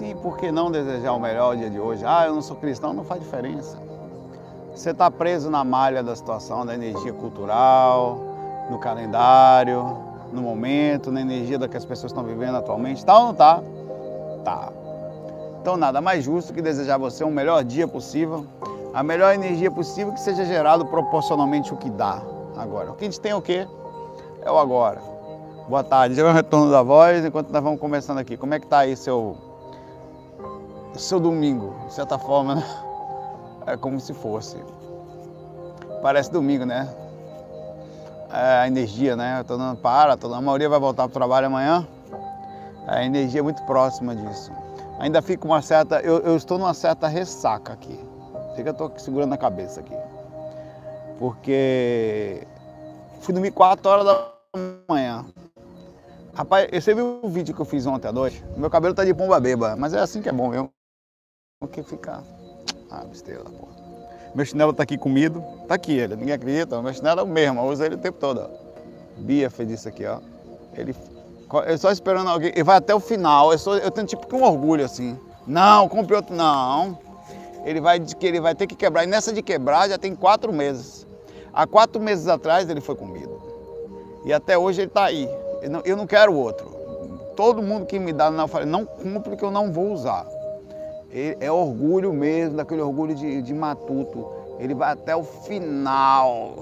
Mas e por que não desejar o melhor dia de hoje? Ah, eu não sou cristão, não faz diferença. Você está preso na malha da situação, da energia cultural, no calendário, no momento, na energia da que as pessoas estão vivendo atualmente. Tá ou não tá? Tá. Então nada mais justo que desejar você um melhor dia possível, a melhor energia possível que seja gerado proporcionalmente o que dá agora. O que a gente tem é o quê? É o agora. Boa tarde, já é o retorno da voz enquanto nós vamos começando aqui. Como é que tá aí seu seu domingo? De certa forma, né? É como se fosse. Parece domingo, né? É a energia, né? Eu tô dando para, a maioria vai voltar para o trabalho amanhã. A energia é muito próxima disso. Ainda fico uma certa. Eu, eu estou numa certa ressaca aqui. Fica, eu estou segurando a cabeça aqui. Porque fui dormir 4 horas da manhã. Rapaz, você viu o vídeo que eu fiz ontem à noite? Meu cabelo tá de pomba beba, mas é assim que é bom mesmo. Porque fica. Ah, besteira, porra. Meu chinelo tá aqui comido. Tá aqui ele, ninguém acredita. Meu chinelo é o mesmo, eu uso ele o tempo todo. Ó. Bia fez isso aqui, ó. Ele eu só esperando alguém. E vai até o final. Eu, sou, eu tenho tipo que um orgulho assim. Não, compre outro. Não. Ele vai, que ele vai ter que quebrar. E nessa de quebrar já tem quatro meses. Há quatro meses atrás ele foi comido. E até hoje ele está aí. Eu não, eu não, quero outro. Todo mundo que me dá, eu falei, não compre que eu não vou usar. É orgulho mesmo, daquele orgulho de, de matuto. Ele vai até o final.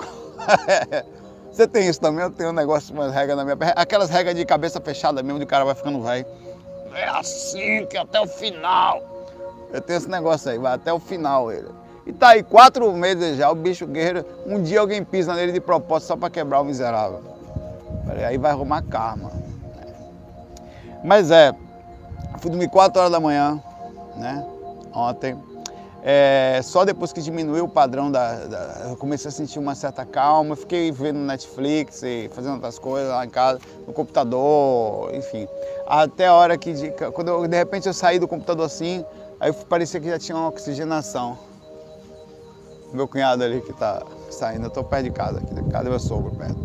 Você tem isso também? Eu tenho um negócio, umas regras na minha Aquelas regras de cabeça fechada mesmo, de cara vai ficando velho. É assim que até o final. Eu tenho esse negócio aí, vai até o final ele. E tá aí quatro meses já, o bicho guerreiro. Um dia alguém pisa nele de propósito só para quebrar o miserável. Aí vai arrumar karma. Mas é, fui dormir 4 horas da manhã, né? Ontem. É, só depois que diminuiu o padrão da, da, Eu comecei a sentir uma certa calma, fiquei vendo Netflix e fazendo outras coisas lá em casa, no computador, enfim. Até a hora que, de, quando eu, de repente eu saí do computador assim, aí parecia que já tinha uma oxigenação. Meu cunhado ali que tá saindo, eu tô perto de casa aqui, cadê meu sogro perto?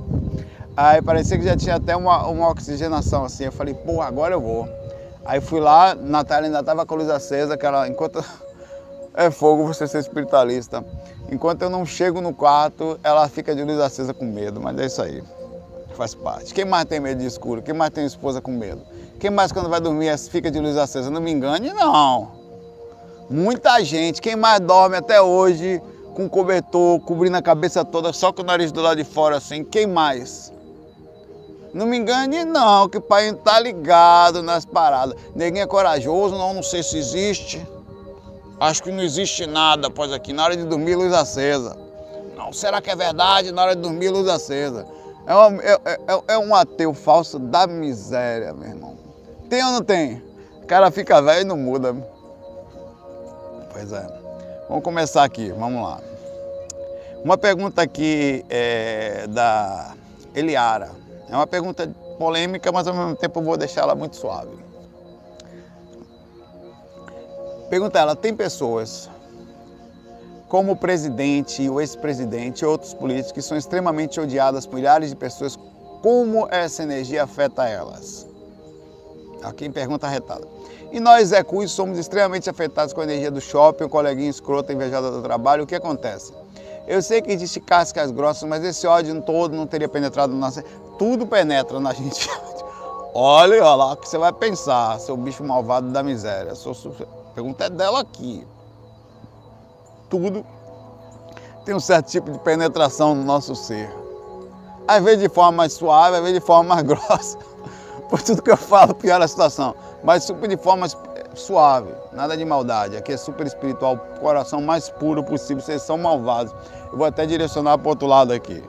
Aí parecia que já tinha até uma, uma oxigenação assim, eu falei, pô, agora eu vou. Aí fui lá, Natália ainda tava com a luz acesa, que ela, enquanto é fogo você ser espiritualista. Enquanto eu não chego no quarto, ela fica de luz acesa com medo, mas é isso aí. Faz parte. Quem mais tem medo de escuro? Quem mais tem esposa com medo? Quem mais quando vai dormir fica de luz acesa? Não me engane, não. Muita gente. Quem mais dorme até hoje com cobertor, cobrindo a cabeça toda, só com o nariz do lado de fora assim? Quem mais? Não me engane não, que o pai não tá ligado nas paradas. Ninguém é corajoso, não, não sei se existe. Acho que não existe nada após aqui. Na hora de dormir, luz acesa. Não, será que é verdade? Na hora de dormir, luz acesa. É, uma, é, é, é um ateu falso da miséria, meu irmão. Tem ou não tem? O cara fica velho e não muda. Pois é. Vamos começar aqui, vamos lá. Uma pergunta aqui é da Eliara. É uma pergunta polêmica, mas ao mesmo tempo eu vou deixar ela muito suave. Pergunta ela, tem pessoas como o presidente, o ex-presidente e outros políticos que são extremamente odiadas por milhares de pessoas, como essa energia afeta elas? Aqui em pergunta retada. E nós, Zé Cus, somos extremamente afetados com a energia do shopping, o coleguinha escroto, invejado do trabalho. O que acontece? Eu sei que existe cascas grossas, mas esse ódio todo não teria penetrado na nossa... Tudo penetra na gente. olha, olha lá o que você vai pensar, seu bicho malvado da miséria. Sou a pergunta é dela aqui. Tudo tem um certo tipo de penetração no nosso ser. Às vezes de forma mais suave, às vezes de forma mais grossa. Por tudo que eu falo, piora a situação. Mas super de forma suave, nada de maldade. Aqui é super espiritual, coração mais puro possível. Vocês são malvados. Eu vou até direcionar para o outro lado aqui.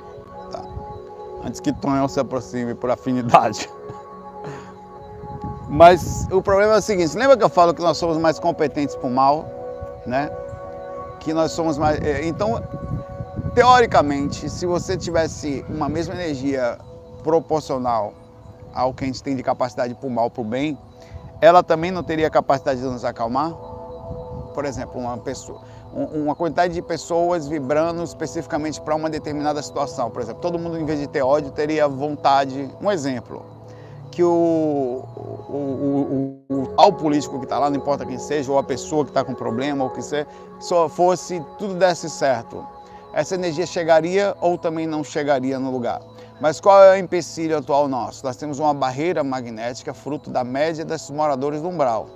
Antes que Tonhão se aproxime por afinidade. Mas o problema é o seguinte, lembra que eu falo que nós somos mais competentes para o mal, né? Que nós somos mais... É, então, teoricamente, se você tivesse uma mesma energia proporcional ao que a gente tem de capacidade para o mal, para o bem, ela também não teria capacidade de nos acalmar? Por exemplo, uma pessoa, uma quantidade de pessoas vibrando especificamente para uma determinada situação. Por exemplo, todo mundo, em vez de ter ódio, teria vontade. Um exemplo, que o, o, o, o ao político que está lá, não importa quem seja, ou a pessoa que está com problema, ou que se só fosse tudo desse certo, essa energia chegaria ou também não chegaria no lugar. Mas qual é o empecilho atual nosso? Nós temos uma barreira magnética fruto da média desses moradores do umbral,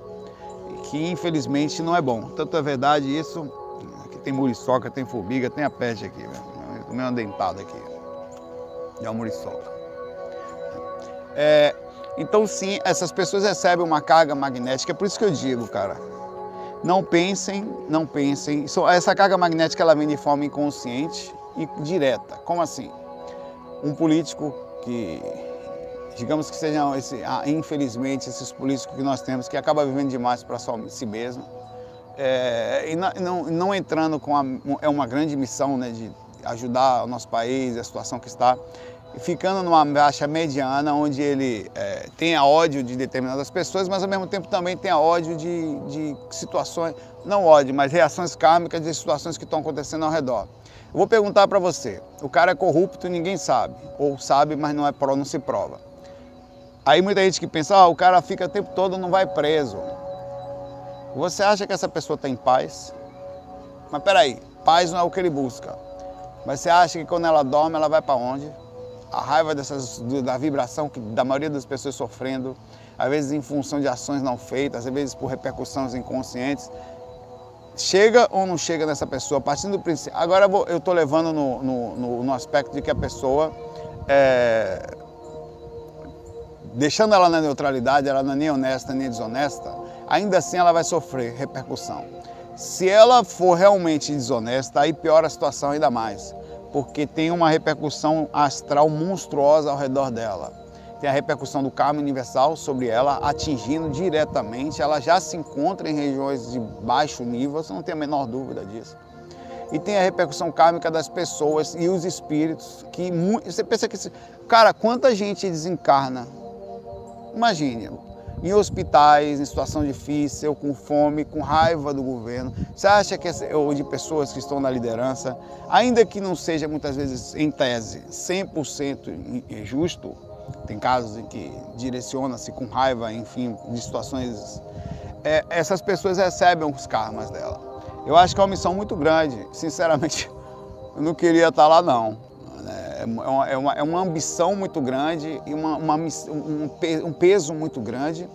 que infelizmente não é bom. Tanto é verdade isso, tem muriçoca, tem formiga, tem a peste aqui, o meu dentado aqui. É uma muriçoca. É, então sim, essas pessoas recebem uma carga magnética, é por isso que eu digo, cara, não pensem, não pensem, essa carga magnética ela vem de forma inconsciente e direta. Como assim? um político que, digamos que sejam, esse, ah, infelizmente, esses políticos que nós temos, que acaba vivendo demais para si mesmo, é, e não, não, entrando com a, é uma grande missão né, de ajudar o nosso país, a situação que está, ficando numa baixa mediana, onde ele é, tenha ódio de determinadas pessoas, mas ao mesmo tempo também tenha ódio de, de situações, não ódio, mas reações kármicas de situações que estão acontecendo ao redor. Eu vou perguntar para você, o cara é corrupto e ninguém sabe, ou sabe, mas não é não se prova. Aí muita gente que pensa, ah, o cara fica o tempo todo não vai preso. Você acha que essa pessoa está em paz? Mas peraí, paz não é o que ele busca. Mas você acha que quando ela dorme, ela vai para onde? A raiva dessas, da vibração que, da maioria das pessoas sofrendo, às vezes em função de ações não feitas, às vezes por repercussões inconscientes, chega ou não chega nessa pessoa, partindo do princípio. Agora eu estou levando no, no, no, aspecto de que a pessoa, é, deixando ela na neutralidade, ela não é nem honesta nem desonesta, ainda assim ela vai sofrer repercussão. Se ela for realmente desonesta, aí piora a situação ainda mais, porque tem uma repercussão astral monstruosa ao redor dela tem a repercussão do karma universal sobre ela, atingindo diretamente. Ela já se encontra em regiões de baixo nível, você não tem a menor dúvida disso. E tem a repercussão kármica das pessoas e os espíritos, que você pensa que. Cara, quanta gente desencarna? Imagine, em hospitais, em situação difícil, com fome, com raiva do governo. Você acha que, ou de pessoas que estão na liderança, ainda que não seja muitas vezes, em tese, 100% justo, tem casos em que direciona-se com raiva, enfim, de situações. É, essas pessoas recebem os karmas dela. Eu acho que é uma missão muito grande. Sinceramente, eu não queria estar lá, não. É, é uma, é uma, é uma ambição muito grande e uma, uma um, um peso muito grande.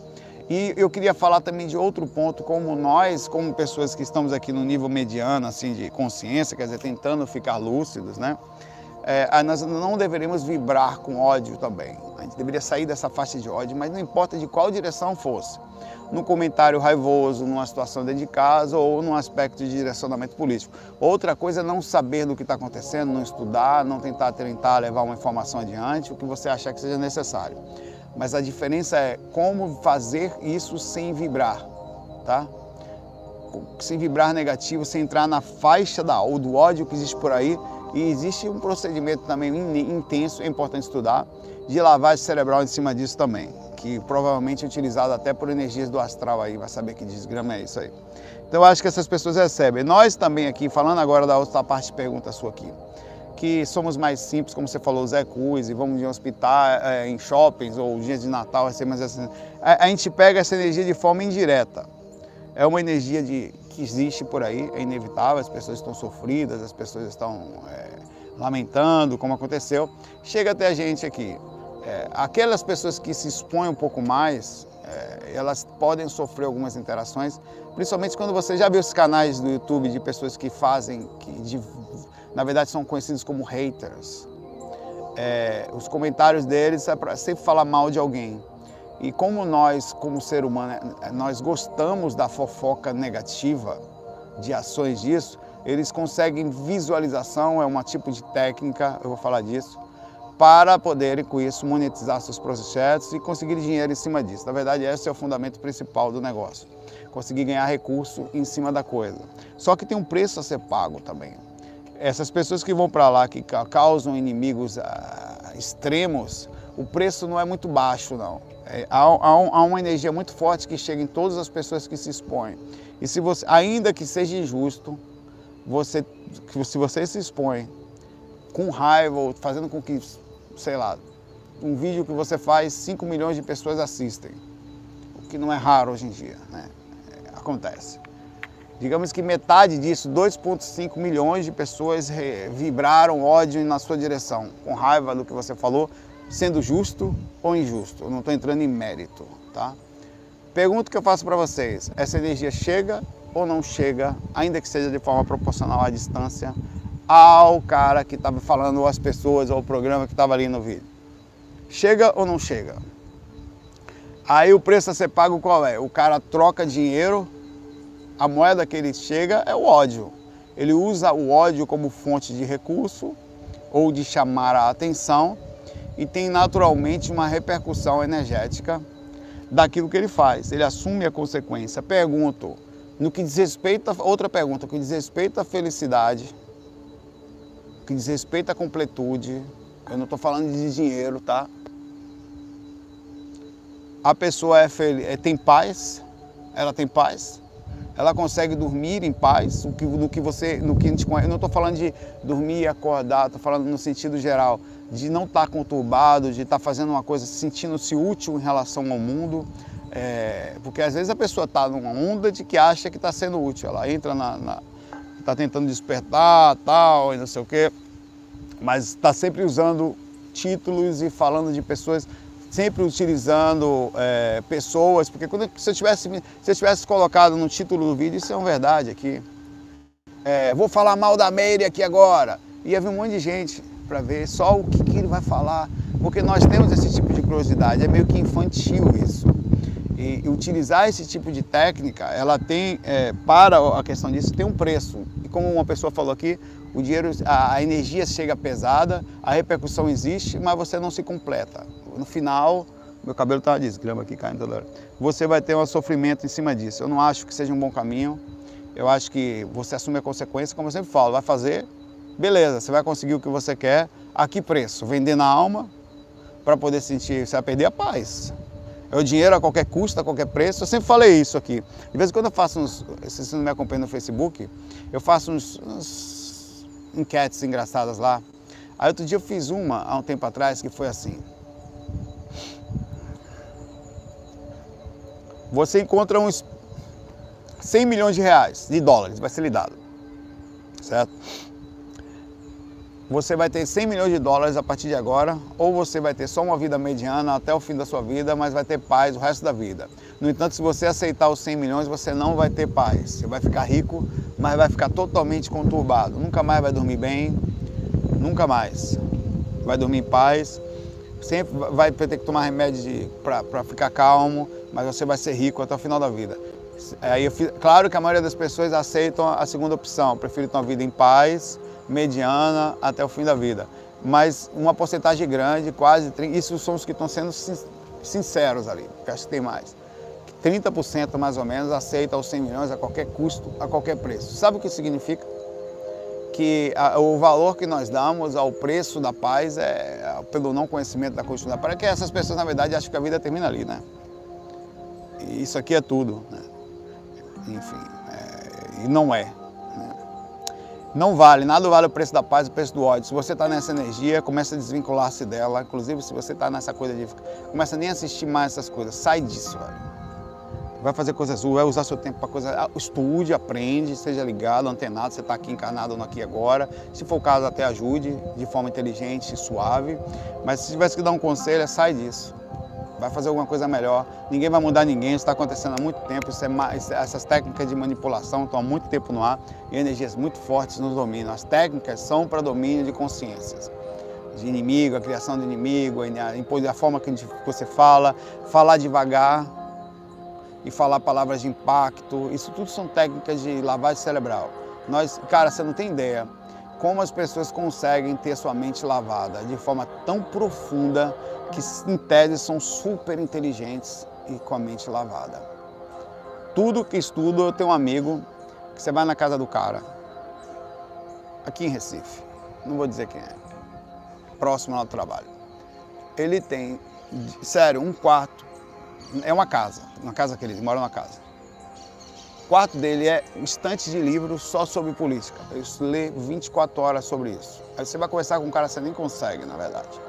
E eu queria falar também de outro ponto, como nós, como pessoas que estamos aqui no nível mediano, assim, de consciência, quer dizer, tentando ficar lúcidos, né? é, nós não deveríamos vibrar com ódio também. A gente deveria sair dessa faixa de ódio, mas não importa de qual direção fosse. No comentário raivoso, numa situação dentro de casa ou num aspecto de direcionamento político. Outra coisa é não saber do que está acontecendo, não estudar, não tentar tentar levar uma informação adiante, o que você achar que seja necessário. Mas a diferença é como fazer isso sem vibrar, tá? Sem vibrar negativo, sem entrar na faixa da, ou do ódio que existe por aí e existe um procedimento também intenso, é importante estudar, de lavagem cerebral em cima disso também, que provavelmente é utilizado até por energias do astral aí, vai saber que desgrama é isso aí. Então eu acho que essas pessoas recebem. Nós também aqui, falando agora da outra parte de pergunta sua aqui, que somos mais simples, como você falou, Zé Cruz, e vamos em hospital, é, em shoppings ou dias de Natal, mais assim. A, a gente pega essa energia de forma indireta. É uma energia de que existe por aí, é inevitável, as pessoas estão sofridas, as pessoas estão é, lamentando, como aconteceu. Chega até a gente aqui. É, aquelas pessoas que se expõem um pouco mais, é, elas podem sofrer algumas interações, principalmente quando você já viu os canais do YouTube de pessoas que fazem, que de, na verdade são conhecidos como haters. É, os comentários deles é para sempre falar mal de alguém. E como nós, como ser humano, nós gostamos da fofoca negativa, de ações disso, eles conseguem visualização, é um tipo de técnica, eu vou falar disso, para poderem com isso monetizar seus projetos e conseguir dinheiro em cima disso. Na verdade, esse é o fundamento principal do negócio. Conseguir ganhar recurso em cima da coisa. Só que tem um preço a ser pago também. Essas pessoas que vão para lá, que causam inimigos ah, extremos, o preço não é muito baixo, não. É, há, há, há, uma energia muito forte que chega em todas as pessoas que se expõem. E se você, ainda que seja injusto, você, se você se expõe com raiva, ou fazendo com que, sei lá, um vídeo que você faz, 5 milhões de pessoas assistem. que não é raro hoje em dia, né? É, acontece. Digamos que metade disso, 2,5 milhões de pessoas vibraram ódio na sua direção, com raiva do que você falou, sendo justo ou injusto. Eu não estou entrando em mérito, tá? Pergunta que eu faço para vocês: essa energia chega ou não chega, ainda que seja de forma proporcional à distância, ao cara que estava falando, ou às pessoas, ou ao programa que estava ali no vídeo? Chega ou não chega? Aí o preço a ser pago qual é? O cara troca dinheiro, a moeda que ele chega é o ódio. Ele usa o ódio como fonte de recurso ou de chamar a atenção e tem naturalmente uma repercussão energética daquilo que ele faz. Ele assume a consequência. Pergunto, no que diz respeito a, outra pergunta, no que diz respeito à felicidade, que diz respeito à completude, eu não estou falando de dinheiro, tá? A pessoa é feliz, é, tem paz, ela tem paz, ela consegue dormir em paz, o que, no que você, no que a gente conhece. Eu não estou falando de dormir e acordar, estou falando no sentido geral de não estar tá conturbado, de estar tá fazendo uma coisa, sentindo-se útil em relação ao mundo. É, porque às vezes a pessoa está numa onda de que acha que está sendo útil. Ela entra na. Está tentando despertar, tal, e não sei o quê, mas está sempre usando títulos e falando de pessoas, sempre utilizando é, pessoas, porque quando, se, eu tivesse, se eu tivesse colocado no título do vídeo, isso é uma verdade aqui. É, vou falar mal da Meire aqui agora. Ia vir um monte de gente para ver só o que, que, ele vai falar, porque nós temos esse tipo de curiosidade, é meio que infantil isso. E, utilizar esse tipo de técnica, ela tem, é, para a questão disso, tem um preço. E como uma pessoa falou aqui, o dinheiro, a, a energia chega pesada, a repercussão existe, mas você não se completa. No final, meu cabelo está desgrama aqui caindo toda. Você vai ter um sofrimento em cima disso. Eu não acho que seja um bom caminho. Eu acho que você assume a consequência, como eu sempre falo, vai fazer, Beleza, você vai conseguir o que você quer. A que preço? Vender na alma para poder sentir, você vai perder a paz. É o dinheiro a qualquer custo, a qualquer preço. Eu sempre falei isso aqui. De vez em quando eu faço uns, se você não me acompanha no Facebook, eu faço uns, uns enquetes engraçadas lá. Aí outro dia eu fiz uma, há um tempo atrás, que foi assim. Você encontra uns 100 milhões de reais, de dólares, vai ser lhe dado. Certo? Você vai ter 100 milhões de dólares a partir de agora, ou você vai ter só uma vida mediana até o fim da sua vida, mas vai ter paz o resto da vida. No entanto, se você aceitar os 100 milhões, você não vai ter paz. Você vai ficar rico, mas vai ficar totalmente conturbado. Nunca mais vai dormir bem, nunca mais. Vai dormir em paz, sempre vai ter que tomar remédio para ficar calmo, mas você vai ser rico até o final da vida. Aí, claro que a maioria das pessoas aceitam a segunda opção, prefere ter uma vida em paz, mediana até o fim da vida. Mas uma porcentagem grande, quase 30%, isso são os que estão sendo sinceros ali, porque acho que tem mais. 30% mais ou menos aceita os 100 milhões a qualquer custo, a qualquer preço. Sabe o que significa? Que a, o valor que nós damos ao preço da paz é, pelo não conhecimento da Constituição. Para que essas pessoas, na verdade, acham que a vida termina ali, né? E isso aqui é tudo, né? Enfim, é, e não é. Não vale, nada vale o preço da paz o preço do ódio. Se você está nessa energia, começa a desvincular-se dela. Inclusive, se você está nessa coisa de. Começa a nem assistir mais essas coisas. Sai disso, velho. Vai fazer coisas suas, vai usar seu tempo para coisa. Ah, estude, aprende, seja ligado, antenado. Você está aqui encarnado ou não aqui agora. Se for o caso, até ajude de forma inteligente suave. Mas se tivesse que dar um conselho, é sai disso vai fazer alguma coisa melhor. Ninguém vai mudar ninguém, isso está acontecendo há muito tempo. É, essas técnicas de manipulação estão há muito tempo no ar e energias muito fortes nos dominam. As técnicas são para domínio de consciências. De inimigo, a criação de inimigo, a forma que você fala, falar devagar e falar palavras de impacto. Isso tudo são técnicas de lavagem cerebral. Nós, cara, você não tem ideia como as pessoas conseguem ter sua mente lavada de forma tão profunda que em tese são super inteligentes e com a mente lavada. Tudo que estudo, eu tenho um amigo que você vai na casa do cara, aqui em Recife, não vou dizer quem é, próximo ao trabalho. Ele tem, sério, um quarto, é uma casa, uma casa que ele mora numa casa. Quarto dele é estante de livros só sobre política. Ele lê 24 horas sobre isso. Aí você vai conversar com um cara, você nem consegue, na verdade.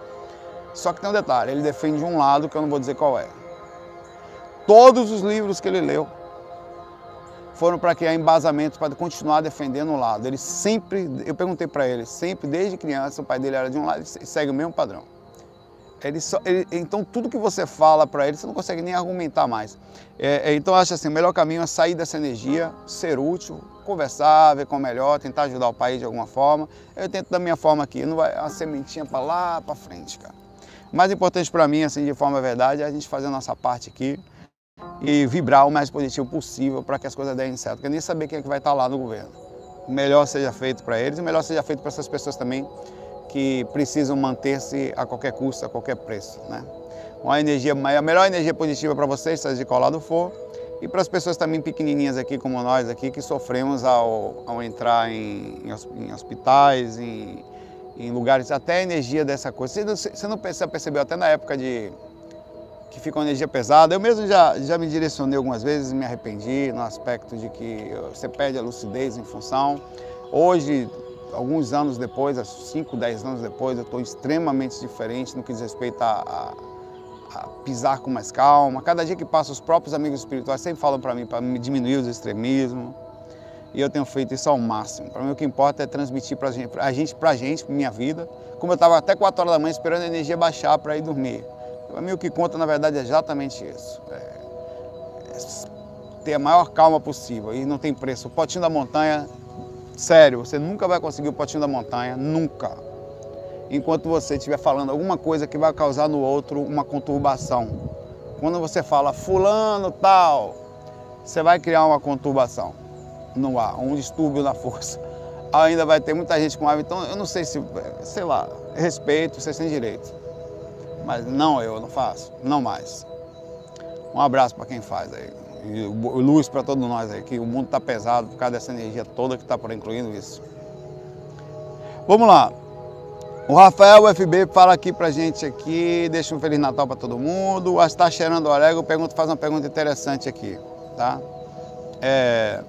Só que tem um detalhe, ele defende um lado que eu não vou dizer qual é. Todos os livros que ele leu foram para criar embasamentos para continuar defendendo o lado. Ele sempre, eu perguntei para ele, sempre desde criança, o pai dele era de um lado e segue o mesmo padrão. Ele só, ele, então tudo que você fala para ele, você não consegue nem argumentar mais. É, é, então eu acho assim, o melhor caminho é sair dessa energia, ser útil, conversar, ver como é melhor, tentar ajudar o país de alguma forma. Eu tento da minha forma aqui, não vai a sementinha para lá, para frente, cara. O mais importante para mim, assim, de forma verdade, é a gente fazer a nossa parte aqui e vibrar o mais positivo possível para que as coisas deem certo. Porque nem saber quem é que vai estar lá no governo. O melhor seja feito para eles, o melhor seja feito para essas pessoas também que precisam manter-se a qualquer custo, a qualquer preço. Né? Uma energia, a melhor energia positiva para vocês, seja de lado for, e para as pessoas também pequenininhas aqui, como nós aqui, que sofremos ao, ao entrar em, em hospitais, em, em, lugares, até a energia dessa coisa. Você não, você não percebeu até na época de que fica uma energia pesada. Eu mesmo já, já me direcionei algumas vezes me arrependi no aspecto de que você perde a lucidez em função. Hoje, alguns anos depois, 5, 10 anos depois, eu estou extremamente diferente no que diz respeito a, a, a, pisar com mais calma. Cada dia que passa, os próprios amigos espirituais sempre falam para mim para diminuir os extremismos. E eu tenho feito isso ao máximo. Para mim, o que importa é transmitir para gente, a gente, para a gente, minha vida. Como eu estava até 4 horas da manhã esperando a energia baixar para ir dormir. Para mim, o que conta, na verdade, é exatamente isso. É, é ter a maior calma possível. E não tem preço. O potinho da montanha Sério, você nunca vai conseguir o potinho da montanha, nunca. Enquanto você estiver falando alguma coisa que vai causar no outro uma conturbação. Quando você fala fulano tal, você vai criar uma conturbação no ar, um distúrbio na força. Ainda vai ter muita gente com raiva, então eu não sei se, sei lá, respeito, vocês têm direito. Mas não eu, não faço, não mais. Um abraço para quem faz aí luz para todos nós aí, que o mundo está pesado por causa dessa energia toda que está por incluindo isso. Vamos lá. O Rafael FB fala aqui pra gente aqui, deixa um Feliz Natal para todo mundo. O Está cheirando orégano pergunta, faz uma pergunta interessante aqui, tá? É...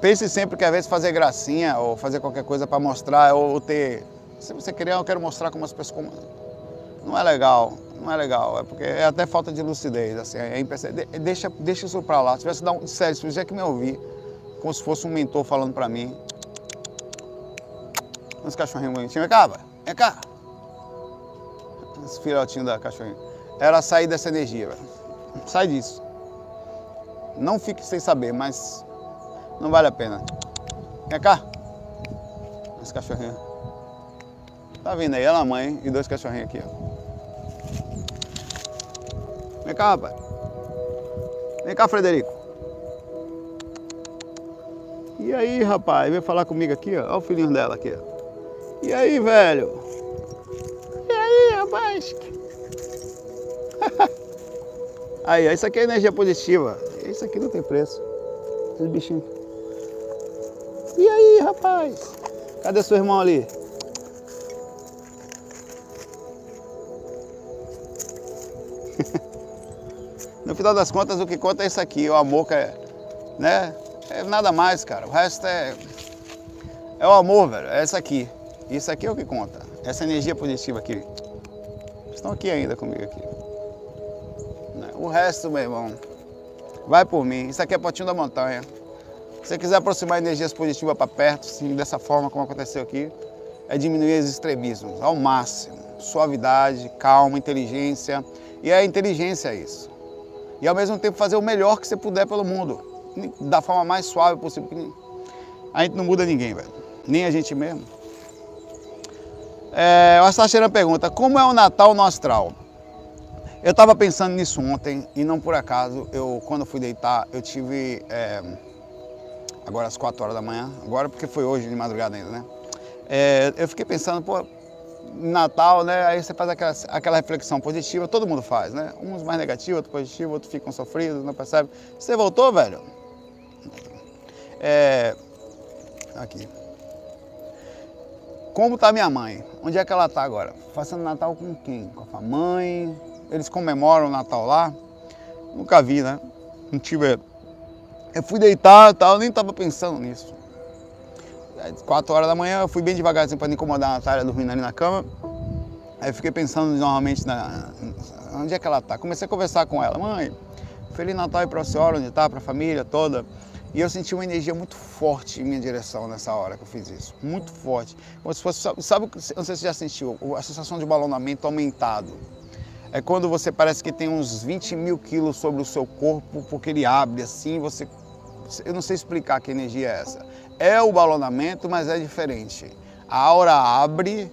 Pense sempre que às vezes fazer gracinha ou fazer qualquer coisa para mostrar ou ter... Se você querer, eu quero mostrar como as pessoas... Não é legal não é legal, é porque é até falta de lucidez, assim, é. Deixa, deixa isso pra lá. Se tivesse dar um. Sério, se você que me ouvir, como se fosse um mentor falando pra mim. Uns cachorrinhos bonitinhos, vem cá, vai, vem cá. Esse filhotinho da cachorrinha. Era sair dessa energia, velho. Sai disso. Não fique sem saber, mas não vale a pena. Vem cá. Esse cachorrinho. Tá vindo aí, ela mãe e dois cachorrinhos aqui, ó. Vem cá, rapaz. Vem cá, Frederico. E aí, rapaz? Vem falar comigo aqui, ó. Olha o filhinho dela aqui, ó. E aí, velho? E aí, rapaz? aí, ó, isso aqui é energia positiva. Isso aqui não tem preço. Esses bichinhos. E aí, rapaz? Cadê seu irmão ali? Final das contas, o que conta é isso aqui, o amor que é, né? É nada mais, cara. O resto é é o amor, velho. É isso aqui. Isso aqui é o que conta. Essa energia positiva aqui. Estão aqui ainda comigo aqui. O resto, meu irmão, vai por mim. Isso aqui é potinho da montanha. Se você quiser aproximar energias positivas para perto, sim, dessa forma como aconteceu aqui, é diminuir os extremismos ao máximo. Suavidade, calma, inteligência. E é a inteligência isso e ao mesmo tempo fazer o melhor que você puder pelo mundo, da forma mais suave possível. A gente não muda ninguém, velho, nem a gente mesmo. É, o Astacheira pergunta, como é o Natal no astral? Eu estava pensando nisso ontem e não por acaso, eu quando fui deitar, eu tive, é, agora às 4 horas da manhã, agora porque foi hoje de madrugada ainda, né? É, eu fiquei pensando, pô, Natal, né? Aí você faz aquela, aquela reflexão positiva, todo mundo faz, né? Uns mais negativos, outros positivos, outros ficam sofridos, não percebe. Você voltou, velho? É... Aqui. Como tá minha mãe? Onde é que ela tá agora? Fazendo Natal com quem? Com a mãe? Eles comemoram o Natal lá? Nunca vi, né? Não tive. Eu fui deitar e tal, nem tava pensando nisso. 4 horas da manhã, eu fui bem devagarzinho para não incomodar a Natália dormindo ali na cama. Aí fiquei pensando novamente na, Onde é que ela está? Comecei a conversar com ela. Mãe, Feliz Natal aí para a senhora, onde está, para a família toda. E eu senti uma energia muito forte em minha direção nessa hora que eu fiz isso. Muito forte. Como se fosse, sabe, não sei se você já sentiu, a sensação de balonamento aumentado. É quando você parece que tem uns 20 mil quilos sobre o seu corpo, porque ele abre assim, você. Eu não sei explicar que energia é essa. É o balonamento, mas é diferente. A aura abre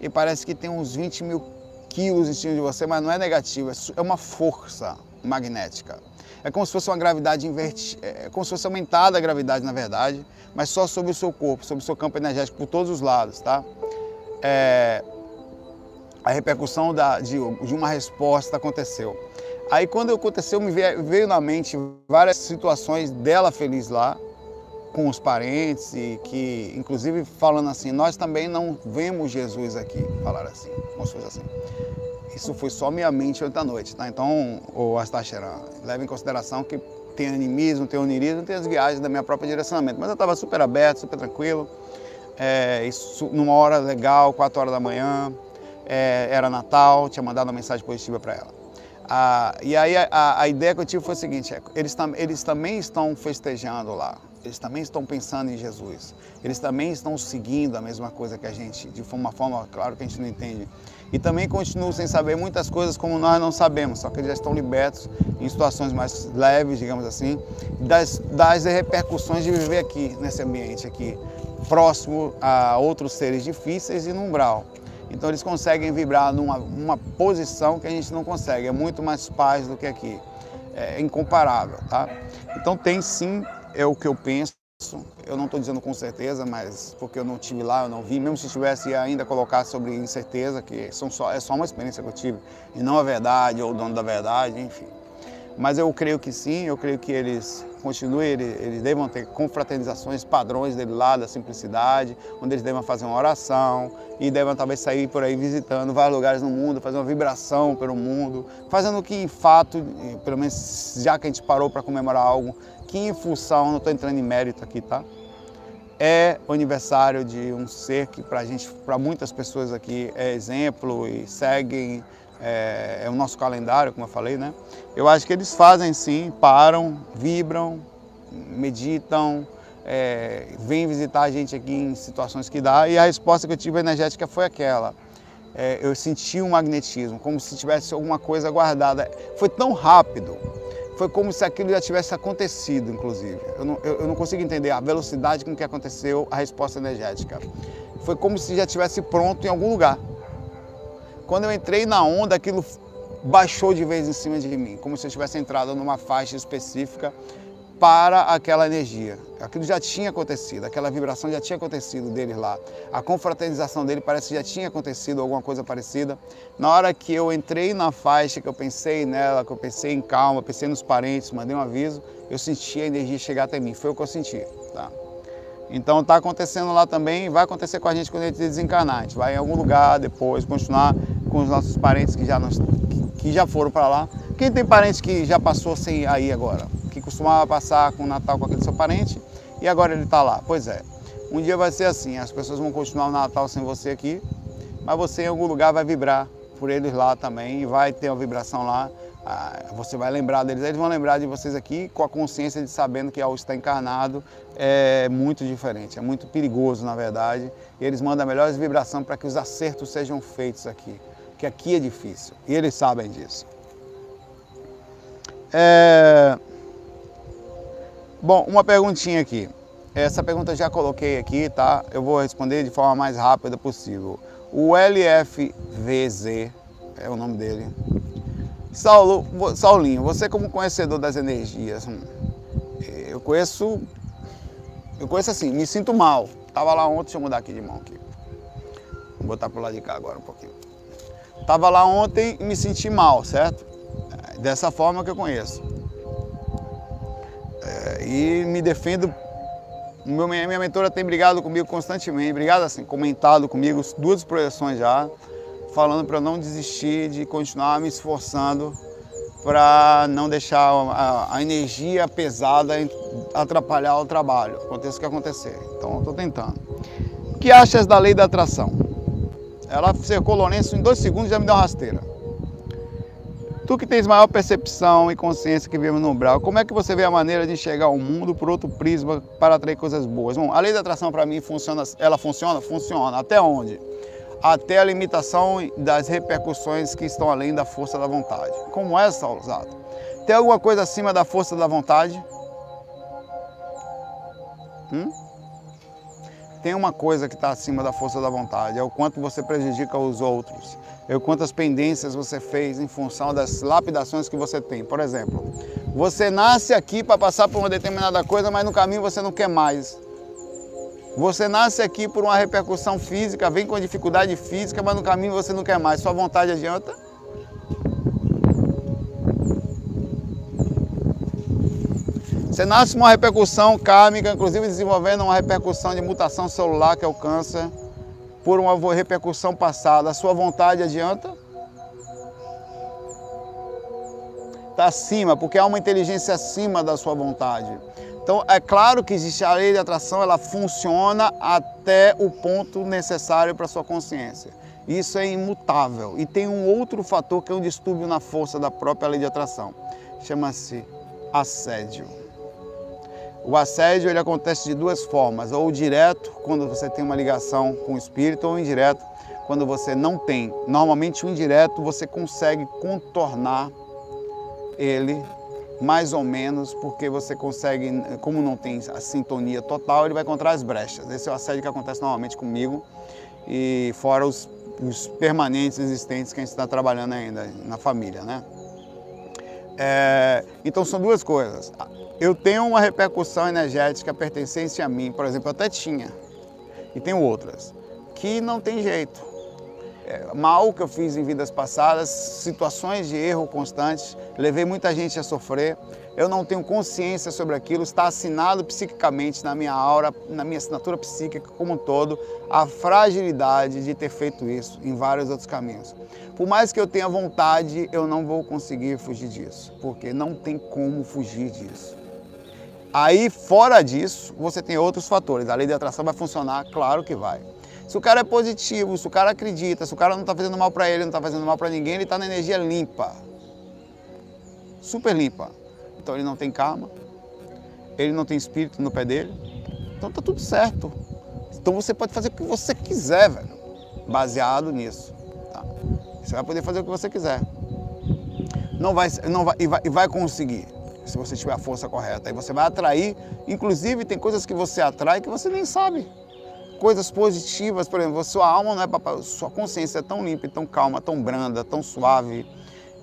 e parece que tem uns 20 mil quilos em cima de você, mas não é negativo, é uma força magnética. É como se fosse uma gravidade invertida, é, é como se fosse aumentada a gravidade, na verdade, mas só sobre o seu corpo, sobre o seu campo energético por todos os lados, tá? É, a repercussão da, de, de, uma resposta aconteceu. Aí quando aconteceu, me veio, veio na mente várias situações dela feliz lá, com os parentes e que, inclusive, falando assim, nós também não vemos Jesus aqui, falaram assim, como se fosse assim. Isso foi só minha mente ontem à noite, tá? Então, o Astacheran, leve em consideração que tem animismo, tem onirismo, tem as viagens da minha própria direcionamento. Mas eu estava super aberto, super tranquilo, é, isso, numa hora legal, 4 horas da manhã, é, era Natal, tinha mandado uma mensagem positiva para ela. Ah, e aí a, a, ideia que eu tive foi o seguinte, é, eles, tam, eles também estão festejando lá, eles também estão pensando em Jesus, eles também estão seguindo a mesma coisa que a gente, de uma forma, claro que a gente não entende, e também continuam sem saber muitas coisas como nós não sabemos, só que eles já estão libertos em situações mais leves, digamos assim, das, das repercussões de viver aqui, nesse ambiente aqui, próximo a outros seres difíceis e no umbral. Então eles conseguem vibrar numa uma posição que a gente não consegue, é muito mais paz do que aqui, é incomparável, tá? Então tem sim, é o que eu penso, eu não estou dizendo com certeza, mas porque eu não tive lá, eu não vi, mesmo se tivesse ainda colocar sobre incerteza, que são só, é só uma experiência que eu tive, e não a verdade ou o dono da verdade, enfim. Mas eu creio que sim, eu creio que eles continuem, eles, devam ter confraternizações, padrões dele lá, da simplicidade, onde eles devam fazer uma oração e devem talvez sair por aí visitando vários lugares no mundo, fazer uma vibração pelo mundo, fazendo que em fato, pelo menos já que a gente parou para comemorar algo, que em função, não estou entrando em mérito aqui, tá? É o aniversário de um ser que para gente, para muitas pessoas aqui é exemplo e seguem é, é, o nosso calendário, como eu falei, né? Eu acho que eles fazem sim, param, vibram, meditam, é, vêm visitar a gente aqui em situações que dá e a resposta que eu tive energética foi aquela. É, eu senti um magnetismo, como se tivesse alguma coisa guardada. Foi tão rápido, foi como se aquilo já tivesse acontecido, inclusive. Eu não, eu, eu não consigo entender a velocidade com que aconteceu a resposta energética. Foi como se já tivesse pronto em algum lugar. Quando eu entrei na onda, aquilo baixou de vez em cima de mim, como se eu tivesse entrado numa faixa específica para aquela energia. Aquilo já tinha acontecido, aquela vibração já tinha acontecido deles lá. A confraternização dele parece que já tinha acontecido alguma coisa parecida. Na hora que eu entrei na faixa, que eu pensei nela, que eu pensei em calma, pensei nos parentes, mandei um aviso, eu senti a energia chegar até mim. Foi o que eu senti. Tá? Então está acontecendo lá também, vai acontecer com a gente quando a gente desencarnar. A gente vai em algum lugar depois continuar com os nossos parentes que já, não, que já foram para lá. Quem tem parente que já passou sem aí agora? Que costumava passar com o Natal com aquele seu parente e agora ele está lá? Pois é. Um dia vai ser assim, as pessoas vão continuar o Natal sem você aqui, mas você em algum lugar vai vibrar por eles lá também e vai ter uma vibração lá. Ah, você vai lembrar deles, eles vão lembrar de vocês aqui com a consciência de sabendo que ao estar encarnado é muito diferente, é muito perigoso na verdade. E eles mandam a melhor vibração para que os acertos sejam feitos aqui que aqui é difícil. E eles sabem disso. É... Bom, uma perguntinha aqui. Essa pergunta já coloquei aqui, tá? Eu vou responder de forma mais rápida possível. O LFVZ é o nome dele. Saulo, Saulinho, você como conhecedor das energias, hum, eu conheço, eu conheço assim, me sinto mal. Tava lá ontem, deixa eu mudar aqui de mão aqui. Vou botar pro lado de cá agora um pouquinho. Estava lá ontem e me senti mal, certo? Dessa forma que eu conheço. É, e me defendo. Meu, minha mentora tem brigado comigo constantemente, brigado assim, comentado comigo duas projeções já, falando para não desistir de continuar me esforçando para não deixar a, a, energia pesada atrapalhar o trabalho, aconteça o que acontecer. Então, estou tentando. O que achas da lei da atração? Ela cercou Lourenço em dois segundos e já me deu uma rasteira. Tu que tens maior percepção e consciência que vivemos no umbral, como é que você vê a maneira de enxergar o mundo por outro prisma para atrair coisas boas? Bom, a lei da atração para mim funciona, ela funciona? Funciona. Até onde? Até a limitação das repercussões que estão além da força da vontade. Como é, Saulo Tem alguma coisa acima da força da vontade? Hum? Tem uma coisa que está acima da força da vontade, é o quanto você prejudica os outros é quantas pendências você fez em função das lapidações que você tem. Por exemplo, você nasce aqui para passar por uma determinada coisa, mas no caminho você não quer mais. Você nasce aqui por uma repercussão física, vem com dificuldade física, mas no caminho você não quer mais. Sua vontade adianta? Com uma repercussão kármica, inclusive desenvolvendo uma repercussão de mutação celular, que é o câncer por uma repercussão passada, a sua vontade adianta? Está acima, porque há uma inteligência acima da sua vontade. Então, é claro que existe a lei de atração, ela funciona até o ponto necessário para a sua consciência. Isso é imutável. E tem um outro fator que é um distúrbio na força da própria lei de atração. Chama-se assédio. O assédio ele acontece de duas formas, ou direto, quando você tem uma ligação com o espírito, ou indireto, quando você não tem. Normalmente o indireto você consegue contornar ele mais ou menos, porque você consegue, como não tem a sintonia total, ele vai encontrar as brechas. Esse é o assédio que acontece normalmente comigo e fora os, os permanentes existentes que a gente está trabalhando ainda na família, né? É, então são duas coisas eu tenho uma repercussão energética pertencente a mim, por exemplo, eu até tinha, e tenho outras, que não tem jeito. É, mal que eu fiz em vidas passadas, situações de erro constantes, levei muita gente a sofrer, eu não tenho consciência sobre aquilo, está assinado psiquicamente na minha aura, na minha assinatura psíquica como um todo, a fragilidade de ter feito isso em vários outros caminhos. Por mais que eu tenha vontade, eu não vou conseguir fugir disso, porque não tem como fugir disso. Aí, fora disso, você tem outros fatores. A lei de atração vai funcionar? Claro que vai. Se o cara é positivo, se o cara acredita, se o cara não está fazendo mal para ele, não está fazendo mal para ninguém, ele está na energia limpa. Super limpa. Então ele não tem karma, ele não tem espírito no pé dele. Então tá tudo certo. Então você pode fazer o que você quiser, velho. Baseado nisso. Tá? Você vai poder fazer o que você quiser. Não vai, não vai, e vai, e vai conseguir se você tiver a força correta. Aí você vai atrair, inclusive tem coisas que você atrai que você nem sabe. Coisas positivas, por exemplo, sua alma não é para sua consciência é tão limpa, tão calma, tão branda, tão suave,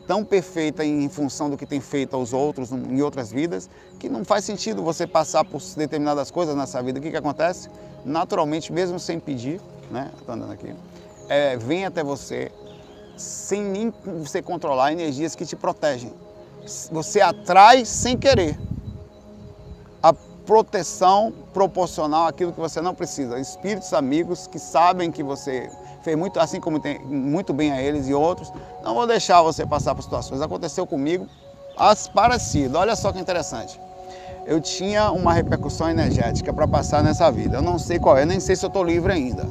tão perfeita em função do que tem feito aos outros em outras vidas, que não faz sentido você passar por determinadas coisas nessa vida. O que, que acontece? Naturalmente, mesmo sem pedir, né? Estou andando aqui, é, vem até você sem nem você controlar energias que te protegem você atrai sem querer proteção proporcional àquilo que você não precisa. Espíritos amigos que sabem que você fez muito, assim como tem muito bem a eles e outros, não vou deixar você passar por situações. Aconteceu comigo as parecido. Olha só que interessante. Eu tinha uma repercussão energética para passar nessa vida. Eu não sei qual é, nem sei se eu estou livre ainda.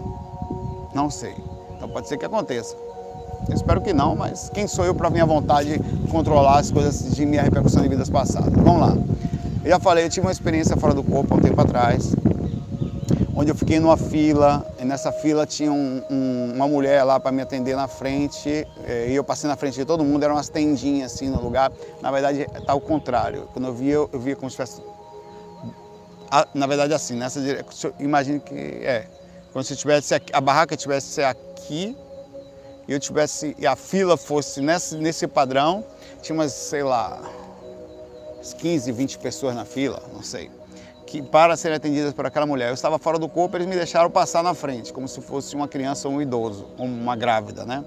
Não sei. Então pode ser que aconteça. Eu espero que não, mas quem sou eu para minha vontade controlar as coisas de minha repercussão de vidas passadas? Vamos lá. Eu já falei, eu tive uma experiência fora do corpo há um tempo atrás, onde eu fiquei numa fila, e nessa fila tinha um, um, uma mulher lá para me atender na frente, eh, e eu passei na frente de todo mundo, eram umas tendinhas assim no lugar. Na verdade, está ao contrário. Quando eu via, eu, via como se tivesse. Na verdade, assim, nessa direção, imagine que é. Como se tivesse a barraca estivesse aqui e eu tivesse e a fila fosse nesse, nesse padrão, tinha umas, sei lá, 15, 20 pessoas na fila, não sei, que para serem atendidas por aquela mulher. Eu estava fora do corpo, eles me deixaram passar na frente, como se fosse uma criança ou um idoso, uma grávida, né?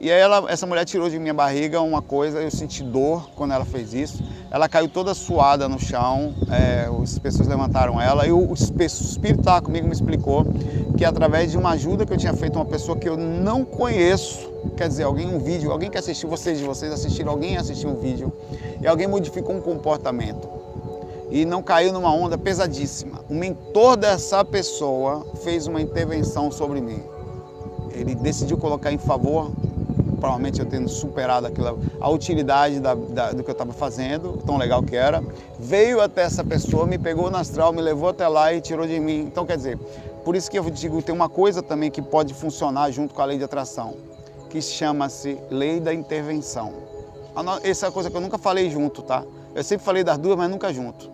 E aí ela, essa mulher tirou de minha barriga uma coisa, eu senti dor quando ela fez isso. Ela caiu toda suada no chão, é, as pessoas levantaram ela e o, o espírito estava comigo me explicou que através de uma ajuda que eu tinha feito uma pessoa que eu não conheço, quer dizer, alguém um vídeo, alguém que assistiu, vocês vocês assistiram, alguém assistiu um vídeo e alguém modificou um comportamento e não caiu numa onda pesadíssima. O mentor dessa pessoa fez uma intervenção sobre mim. Ele decidiu colocar em favor provavelmente eu tendo superado aquilo, a utilidade da, da, do que eu estava fazendo, tão legal que era, veio até essa pessoa, me pegou no astral, me levou até lá e tirou de mim. Então, quer dizer, por isso que eu digo, tem uma coisa também que pode funcionar junto com a lei de atração, que chama-se lei da intervenção. Essa é a coisa que eu nunca falei junto, tá? Eu sempre falei das duas, mas nunca junto.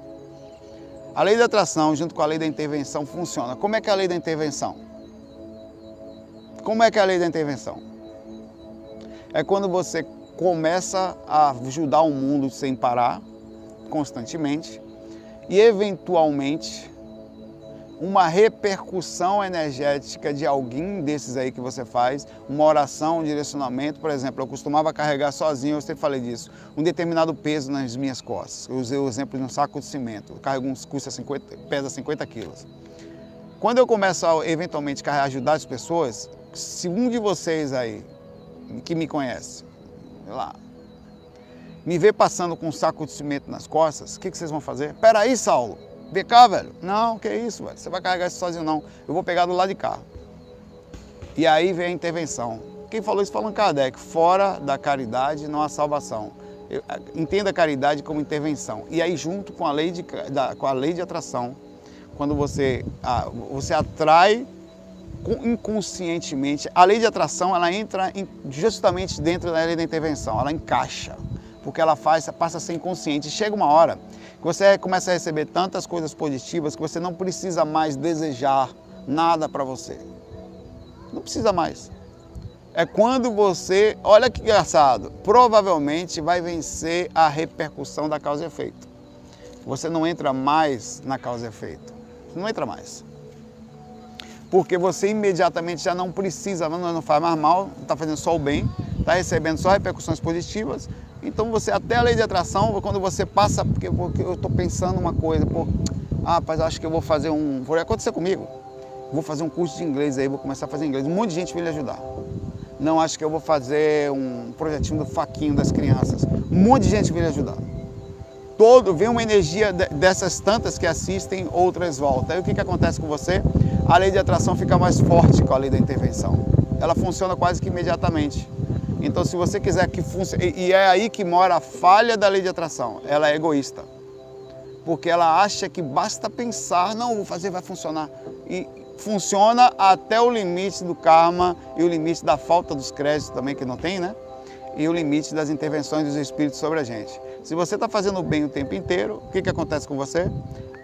A lei da atração, junto com a lei da intervenção, funciona. Como é que é a lei da intervenção? Como é que é a lei da intervenção? É quando você começa a ajudar o mundo sem parar, constantemente, e eventualmente uma repercussão energética de alguém desses aí que você faz, uma oração, um direcionamento, por exemplo, eu costumava carregar sozinho, eu sempre falei disso, um determinado peso nas minhas costas. Eu usei o exemplo de um saco de cimento, eu carrego uns custa 50, pesa 50 quilos. Quando eu começo a eventualmente ajudar as pessoas, se um de vocês aí, que me conhece, lá, me vê passando com um saco de cimento nas costas, o que, que vocês vão fazer? Peraí, Saulo, vem cá, velho. Não, que isso, velho. Você vai carregar isso sozinho, não. Eu vou pegar do lado de cá. E aí vem a intervenção. Quem falou isso falando Kardec. Fora da caridade não há salvação. Entenda a caridade como intervenção. E aí, junto com a lei de, da, com a lei de atração, quando você, você atrai inconscientemente. A lei de atração ela entra justamente dentro da lei da intervenção, ela encaixa, porque ela faz, passa a ser inconsciente. Chega uma hora que você começa a receber tantas coisas positivas que você não precisa mais desejar nada para você. Não precisa mais. É quando você, olha que engraçado, provavelmente vai vencer a repercussão da causa e efeito. Você não entra mais na causa e efeito. Não entra mais porque você imediatamente já não precisa, não, não faz mais mal, está fazendo só o bem, está recebendo só repercussões positivas. Então você, até a lei de atração, quando você passa, porque, porque eu estou pensando uma coisa, pô, ah, rapaz, acho que eu vou fazer um. Vai acontecer comigo. Vou fazer um curso de inglês aí, vou começar a fazer inglês. Um monte de gente vai lhe ajudar. Não, acho que eu vou fazer um projetinho do faquinho das crianças. Um monte de gente vai lhe ajudar. Todo, vem uma energia dessas tantas que assistem, outras voltam. Aí o que, que acontece com você? A lei de atração fica mais forte com a lei da intervenção. Ela funciona quase que imediatamente. Então, se você quiser que funcione. E é aí que mora a falha da lei de atração. Ela é egoísta. Porque ela acha que basta pensar, não, vou fazer, vai funcionar. E funciona até o limite do karma e o limite da falta dos créditos também, que não tem, né? E o limite das intervenções dos espíritos sobre a gente. Se você está fazendo bem o tempo inteiro, o que, que acontece com você?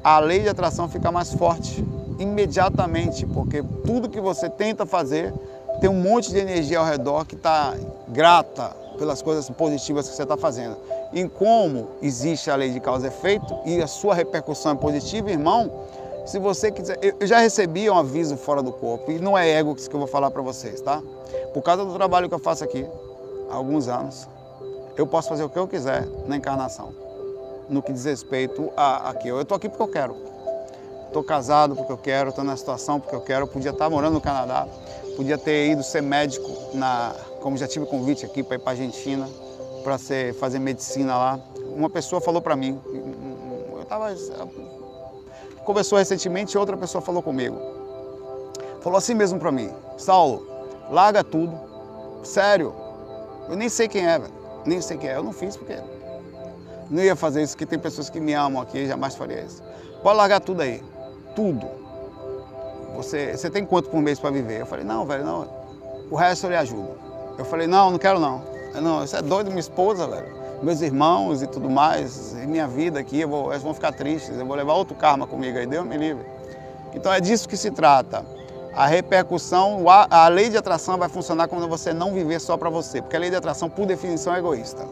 A lei de atração fica mais forte imediatamente, porque tudo que você tenta fazer tem um monte de energia ao redor que está grata pelas coisas positivas que você está fazendo. E como existe a lei de causa e efeito e a sua repercussão é positiva, irmão, se você quiser. Eu já recebi um aviso fora do corpo, e não é ego que eu vou falar para vocês, tá? Por causa do trabalho que eu faço aqui, há alguns anos, eu posso fazer o que eu quiser na encarnação, no que diz respeito a aqui. Eu estou aqui porque eu quero. Estou casado porque eu quero, estou na situação porque eu quero. Eu podia estar morando no Canadá, podia ter ido ser médico, na, como já tive convite aqui para ir para a Argentina, para fazer medicina lá. Uma pessoa falou para mim, eu estava. Conversou recentemente, outra pessoa falou comigo. Falou assim mesmo para mim: Saulo, larga tudo. Sério, eu nem sei quem é, velho. Nem sei quem é. Eu não fiz porque não ia fazer isso, porque tem pessoas que me amam aqui, jamais faria isso. Pode largar tudo aí tudo. Você, você tem quanto por mês para viver? Eu falei, não, velho, não. O resto eu lhe ajudo. Eu falei, não, não quero não. Eu, não, você é doido, minha esposa, velho. Meus irmãos e tudo mais, e minha vida aqui, eu vou, eles vão ficar tristes, eu vou levar outro karma comigo aí, Deus me livre. Então é disso que se trata. A repercussão, a lei de atração vai funcionar quando você não viver só para você, porque a lei de atração, por definição, é egoísta.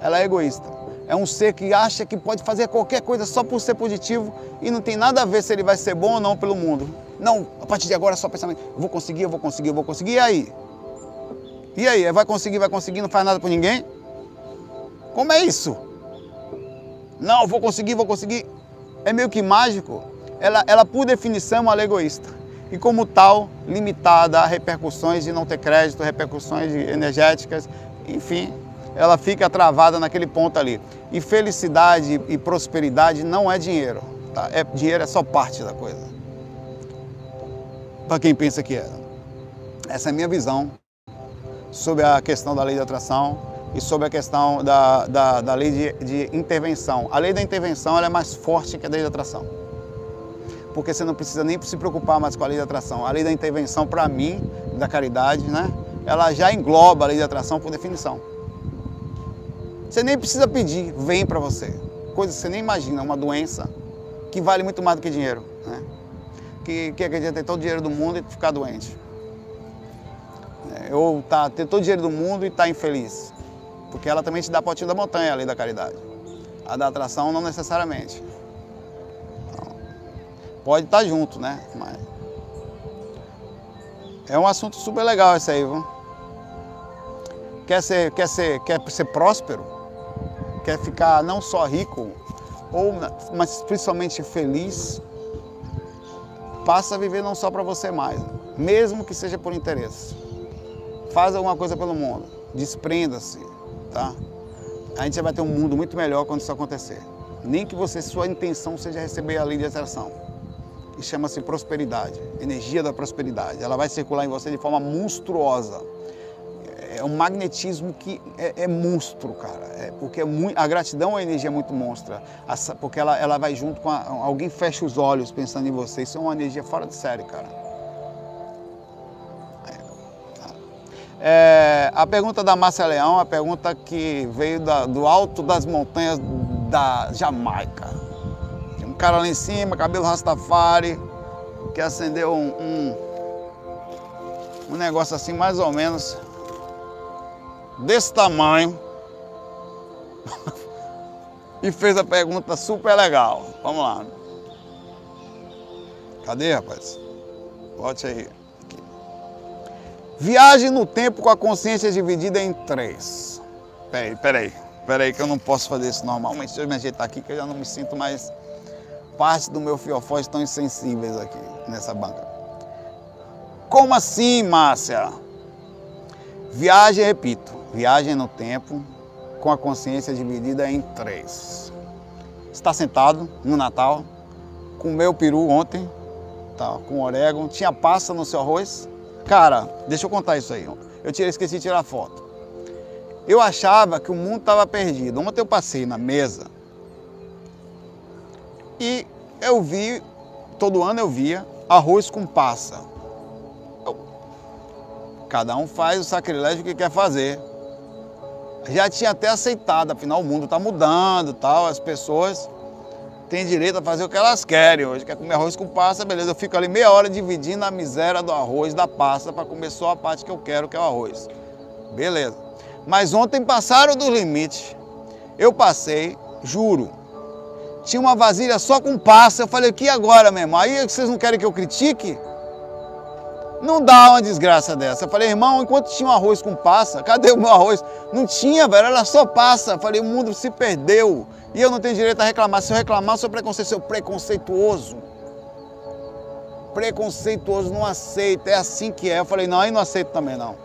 Ela é egoísta é um ser que acha que pode fazer qualquer coisa só por ser positivo e não tem nada a ver se ele vai ser bom ou não pelo mundo. Não, a partir de agora é só pensamento, vou conseguir, eu vou conseguir, eu vou conseguir, e aí? E aí, vai conseguir, vai conseguir, não faz nada por ninguém? Como é isso? Não, vou conseguir, vou conseguir. É meio que mágico. Ela, ela por definição, é uma egoísta. E como tal, limitada a repercussões de não ter crédito, repercussões energéticas, enfim, ela fica travada naquele ponto ali. E felicidade e prosperidade não é dinheiro. Tá? É, dinheiro é só parte da coisa. Para quem pensa que é. Essa é a minha visão sobre a questão da lei de atração e sobre a questão da, da, da lei de, de, intervenção. A lei da intervenção é mais forte que a lei de atração. Porque você não precisa nem se preocupar mais com a lei de atração. A lei da intervenção, para mim, da caridade, né? ela já engloba a lei de atração por definição. Você nem precisa pedir, vem para você. Coisa que você nem imagina, uma doença que vale muito mais do que dinheiro. Né? Que, que acredita ter todo o dinheiro do mundo e ficar doente. É, ou tá, ter todo o dinheiro do mundo e estar tá infeliz. Porque ela também te dá potinho da montanha, a lei da caridade. A da atração não necessariamente. Então, pode estar tá junto, né? Mas é um assunto super legal esse aí, viu? Quer ser, quer ser, quer ser próspero? Quer ficar não só rico, ou, mas principalmente feliz? Passa a viver não só para você mais, mesmo que seja por interesse. Faz alguma coisa pelo mundo, desprenda-se, tá? A gente vai ter um mundo muito melhor quando isso acontecer. Nem que você, sua intenção seja receber a lei de atração e chama-se prosperidade, energia da prosperidade. Ela vai circular em você de forma monstruosa. É um magnetismo que é, é monstro, cara. É, porque é muito, a gratidão é uma energia muito monstra. Porque ela, ela vai junto com a, alguém fecha os olhos pensando em você. Isso é uma energia fora de série, cara. É, a pergunta da Márcia Leão, a pergunta que veio da, do alto das montanhas da Jamaica cara lá em cima, cabelo rastafari, que acendeu um, um, um negócio assim mais ou menos desse tamanho e fez a pergunta super legal. Vamos lá. Cadê, rapaz? Bote aí. Aqui. Viagem no tempo com a consciência dividida em três. Peraí, peraí, peraí, que eu não posso fazer isso normalmente. Deixa eu me ajeitar aqui que eu já não me sinto mais parte do meu fiofó estão insensíveis aqui nessa banca. Como assim, Márcia? Viagem, repito, viagem no tempo com a consciência dividida em três. Está sentado no Natal, comeu peru ontem, tá, com orégano, tinha passa no seu arroz. Cara, deixa eu contar isso aí. Eu tirei, esqueci de tirar foto. Eu achava que o mundo estava perdido. Ontem eu passei na mesa e eu vi, todo ano eu via, arroz com passa. Cada um faz o sacrilégio que quer fazer. Já tinha até aceitado, afinal o mundo está mudando tal, as pessoas têm direito a fazer o que elas querem. Hoje quer comer arroz com passa, beleza. Eu fico ali meia hora dividindo a miséria do arroz, da pasta, para comer só a parte que eu quero, que é o arroz. Beleza. Mas ontem passaram do limite. Eu passei, juro, tinha uma vasilha só com passa. Eu falei, o que agora, meu irmão? Aí vocês não querem que eu critique? Não dá uma desgraça dessa. Eu falei, irmão, enquanto tinha um arroz com passa, cadê o meu arroz? Não tinha, velho, era só passa. Eu falei, o mundo se perdeu. E eu não tenho direito a reclamar. Se eu reclamar, sou preconceito, sou preconceituoso. Preconceituoso, não aceita. É assim que é. Eu falei, não, aí não aceito também não.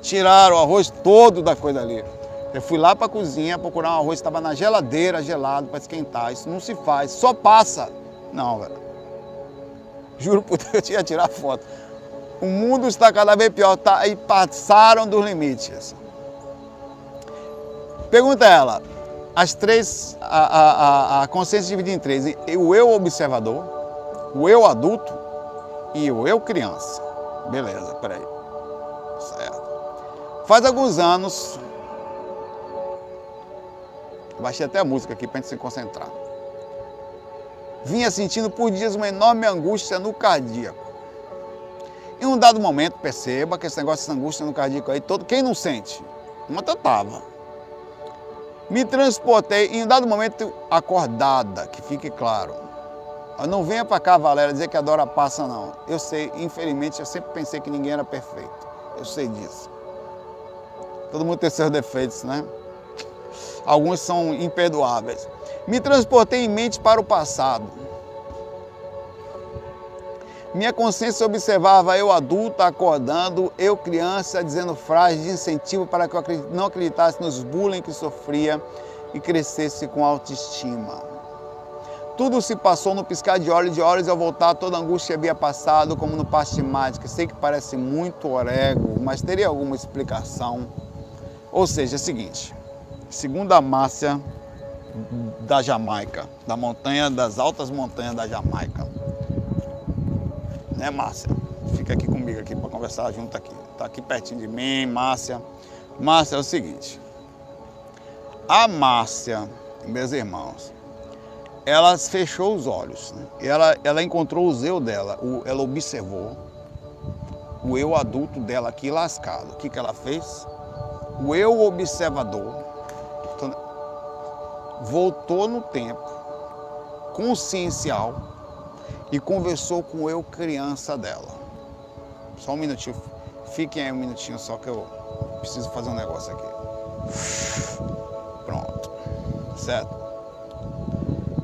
Tiraram o arroz todo da coisa ali. Eu fui lá para a cozinha procurar um arroz que estava na geladeira, gelado, para esquentar. Isso não se faz, só passa. Não, velho. Juro por Deus, eu ia tirar foto. O mundo está cada vez pior, tá, e passaram dos limites. Pergunta ela, as três, a, a, a consciência dividida em três, o eu observador, o eu adulto e o eu criança. Beleza, peraí. Certo. Faz alguns anos, Baixei até a música aqui para gente se concentrar. Vinha sentindo por dias uma enorme angústia no cardíaco. Em um dado momento, perceba que esse negócio de angústia no cardíaco aí, todo, quem não sente? Uma eu estava. Me transportei, em um dado momento, acordada, que fique claro. Não venha para cá, Valéria, dizer que a Dora passa, não. Eu sei, infelizmente, eu sempre pensei que ninguém era perfeito. Eu sei disso. Todo mundo tem seus defeitos, né? alguns são imperdoáveis. Me transportei em mente para o passado. Minha consciência observava eu adulta acordando, eu criança dizendo frases de incentivo para que eu não acreditasse nos bullying que sofria e crescesse com autoestima. Tudo se passou no piscar de olhos, de olhos ao voltar, toda a angústia havia passado, como no passe mágica. Sei que parece muito orego, mas teria alguma explicação. Ou seja, é o seguinte, segundo a Márcia da Jamaica, da montanha, das altas montanhas da Jamaica. Né, Márcia? Fica aqui comigo aqui para conversar junto aqui. Tá aqui pertinho de mim, Márcia. Márcia, é o seguinte. A Márcia, meus irmãos, ela fechou os olhos. Né? Ela, ela encontrou o eu dela, o, ela observou o eu adulto dela aqui lascado. O que, que ela fez? O eu observador então, voltou no tempo, consciencial, e conversou com eu criança dela. Só um minutinho, fiquem aí um minutinho só que eu preciso fazer um negócio aqui. Pronto, certo?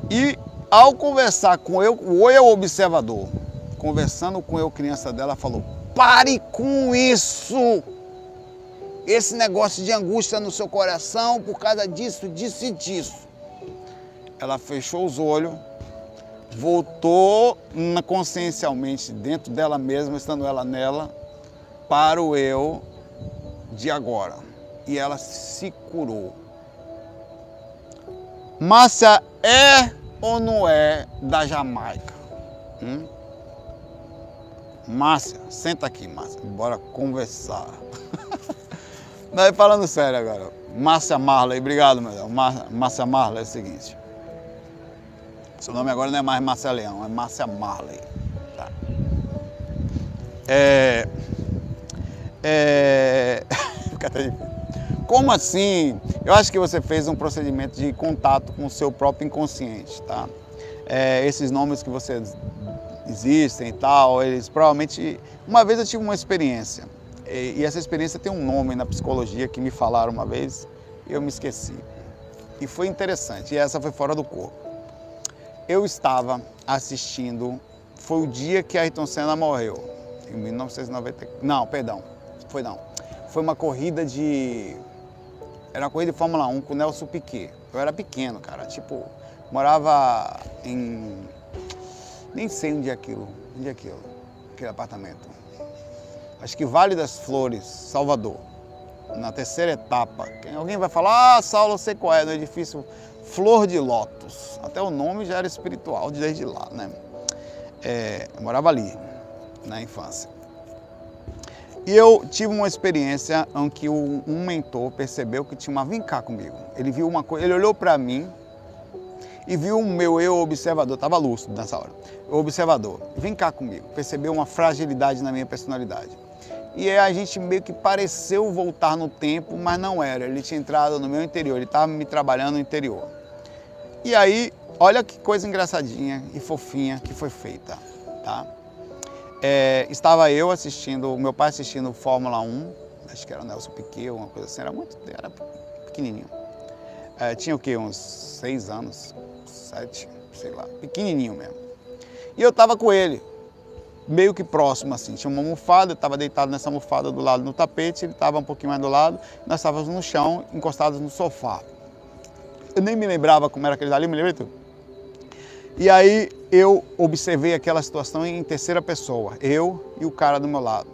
E ao conversar com eu, o eu observador, conversando com eu criança dela, falou: pare com isso! Esse negócio de angústia no seu coração por causa disso, disso e disso. Ela fechou os olhos, voltou consciencialmente dentro dela mesma, estando ela nela, para o eu de agora. E ela se curou. Márcia é ou não é da Jamaica? Hum? Márcia, senta aqui, Márcia, bora conversar. Não, falando sério agora. Márcia Marley, obrigado, meu Deus. Márcia Marley é o seguinte. Seu nome agora não é mais Márcia Leão, é Márcia Marley. Tá. É. É. Como assim? Eu acho que você fez um procedimento de contato com o seu próprio inconsciente, tá? É, esses nomes que você existem e tal, eles provavelmente. Uma vez eu tive uma experiência, e, essa experiência tem um nome na psicologia que me falaram uma vez e eu me esqueci. E foi interessante, e essa foi fora do corpo. Eu estava assistindo, foi o dia que Ayrton Senna morreu, em 1990. Não, perdão, foi não. Foi uma corrida de era uma corrida de Fórmula 1 com o Nelson Piquet. Eu era pequeno, cara. Tipo, morava em. Nem sei onde é aquilo. Onde é aquilo? Aquele apartamento. Acho que Vale das Flores, Salvador. Na terceira etapa. Alguém vai falar, ah, Saulo, eu sei qual é, no edifício Flor de Lótus. Até o nome já era espiritual desde lá, né? É, eu morava ali, na infância. E eu tive uma experiência em que um mentor percebeu que tinha uma vem cá comigo. Ele viu uma coisa, ele olhou para mim e viu o meu eu observador, estava lúcido nessa hora. O observador, vem cá comigo. Percebeu uma fragilidade na minha personalidade. E aí a gente meio que pareceu voltar no tempo, mas não era. Ele tinha entrado no meu interior, ele estava me trabalhando no interior. E aí, olha que coisa engraçadinha e fofinha que foi feita, tá? É, estava eu assistindo, meu pai assistindo Fórmula 1, acho que era o Nelson Piquet, uma coisa assim, era muito, era pequenininho. É, tinha o quê? Uns seis anos, sete, sei lá, pequenininho mesmo. E eu estava com ele, meio que próximo assim, tinha uma almofada, eu estava deitado nessa almofada do lado no tapete, ele estava um pouquinho mais do lado, nós estávamos no chão, encostados no sofá. Eu nem me lembrava como era aquele ali, me lembra tudo. E aí eu observei aquela situação em terceira pessoa, eu e o cara do meu lado.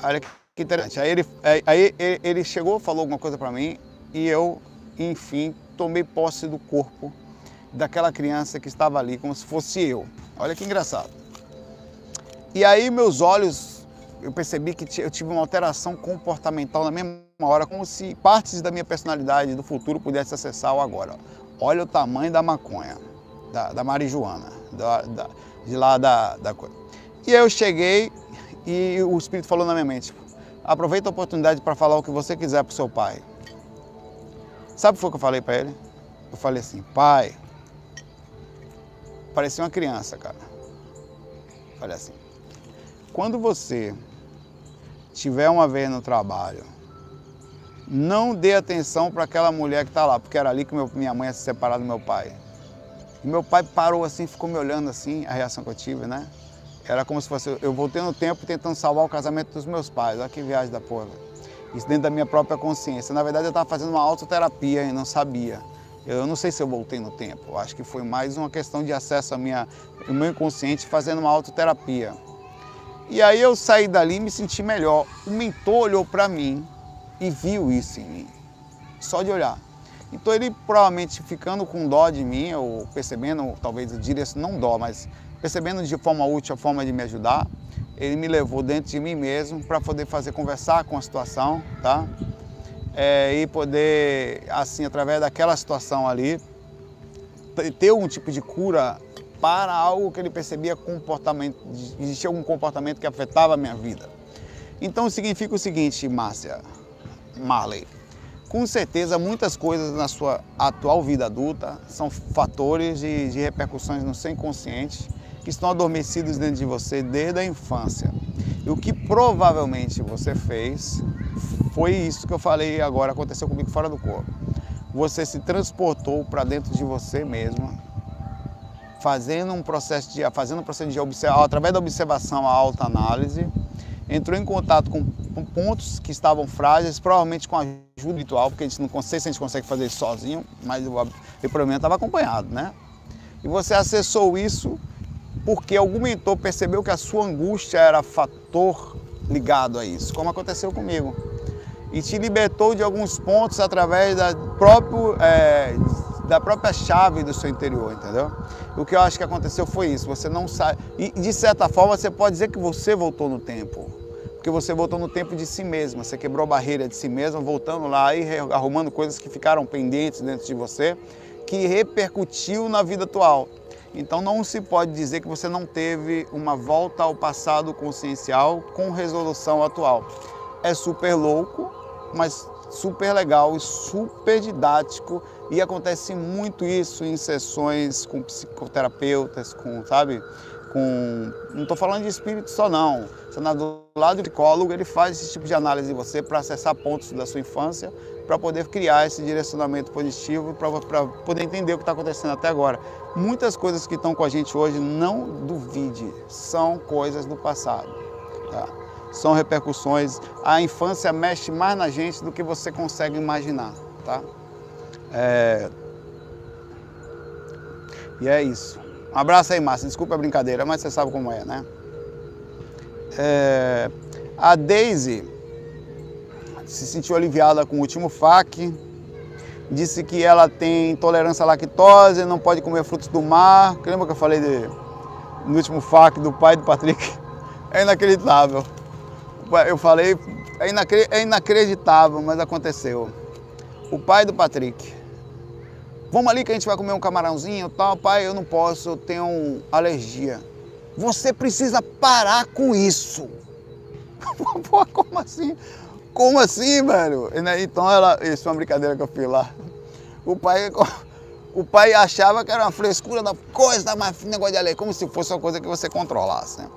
Olha que interessante. Aí ele, aí ele chegou, falou alguma coisa para mim e eu, enfim, tomei posse do corpo daquela criança que estava ali, como se fosse eu. Olha que engraçado. E aí meus olhos, eu percebi que eu tive uma alteração comportamental na mesma hora, como se partes da minha personalidade do futuro pudesse acessar o agora. Olha o tamanho da maconha da, da marijuana, da, da, de lá da, da coisa. E eu cheguei e o Espírito falou na minha mente, aproveita a oportunidade para falar o que você quiser para o seu pai. Sabe o que eu falei para ele? Eu falei assim, pai, parecia uma criança, cara. Falei assim, quando você tiver uma vez no trabalho, não dê atenção para aquela mulher que está lá, porque era ali que meu, minha mãe ia se separar do meu pai. E meu pai parou assim, ficou me olhando assim, a reação que eu tive, né? Era como se fosse, eu voltei no tempo tentando salvar o casamento dos meus pais. Olha que viagem da porra. Isso dentro da minha própria consciência. Na verdade, eu estava fazendo uma autoterapia e não sabia. Eu não sei se eu voltei no tempo. Eu acho que foi mais uma questão de acesso ao meu inconsciente fazendo uma autoterapia. E aí eu saí dali e me senti melhor. O mentor olhou para mim e viu isso em mim. Só de olhar. Então ele provavelmente ficando com dó de mim, ou percebendo, talvez eu diria não dó, mas percebendo de forma útil a forma de me ajudar, ele me levou dentro de mim mesmo para poder fazer conversar com a situação, tá? É, e poder, assim, através daquela situação ali, ter algum tipo de cura para algo que ele percebia comportamento, existia algum comportamento que afetava a minha vida. Então significa o seguinte, Márcia, Marley, com certeza muitas coisas na sua atual vida adulta são fatores de, de repercussões no seu inconsciente que estão adormecidos dentro de você desde a infância. E o que provavelmente você fez foi isso que eu falei agora, aconteceu comigo fora do corpo. Você se transportou para dentro de você mesma, fazendo um processo de, fazendo um processo de observar, através da observação, a alta análise, entrou em contato com, pontos que estavam frágeis, provavelmente com ajuda espiritual, porque a gente não sei se a gente consegue fazer isso sozinho, mas o problema estava acompanhado, né? E você acessou isso porque algum mentor percebeu que a sua angústia era fator ligado a isso, como aconteceu comigo. E te libertou de alguns pontos através da, próprio, é, da própria chave do seu interior, entendeu? O que eu acho que aconteceu foi isso. Você não sabe. E de certa forma você pode dizer que você voltou no tempo. Porque você voltou no tempo de si mesma. Você quebrou a barreira de si mesma, voltando lá e arrumando coisas que ficaram pendentes dentro de você, que repercutiu na vida atual. Então não se pode dizer que você não teve uma volta ao passado consciencial com resolução atual. É super louco, mas super legal e super didático e acontece muito isso em sessões com psicoterapeutas, com, sabe, com não estou falando de espírito só não. Do lado do psicólogo, ele faz esse tipo de análise de você para acessar pontos da sua infância para poder criar esse direcionamento positivo, para poder entender o que está acontecendo até agora. Muitas coisas que estão com a gente hoje, não duvide, são coisas do passado. Tá? São repercussões. A infância mexe mais na gente do que você consegue imaginar. Tá? É... E é isso. Um abraço aí, Márcia. Desculpa a brincadeira, mas você sabe como é, né? É... A Daisy se sentiu aliviada com o último FAQ, disse que ela tem intolerância à lactose, não pode comer frutos do mar. Lembra que eu falei de, no último FAQ do pai do Patrick? É inacreditável. Eu falei, é, inacre, é inacreditável, mas aconteceu. O pai do Patrick. Vamos ali que a gente vai comer um camarãozinho tal. Pai, eu não posso, eu tenho alergia. Você precisa parar com isso. Como assim? Como assim, velho? Né, então ela, isso é uma brincadeira que eu fiz lá. O pai, o pai achava que era uma frescura da coisa, mas negócio de lei, como se fosse uma coisa que você controlasse. Né?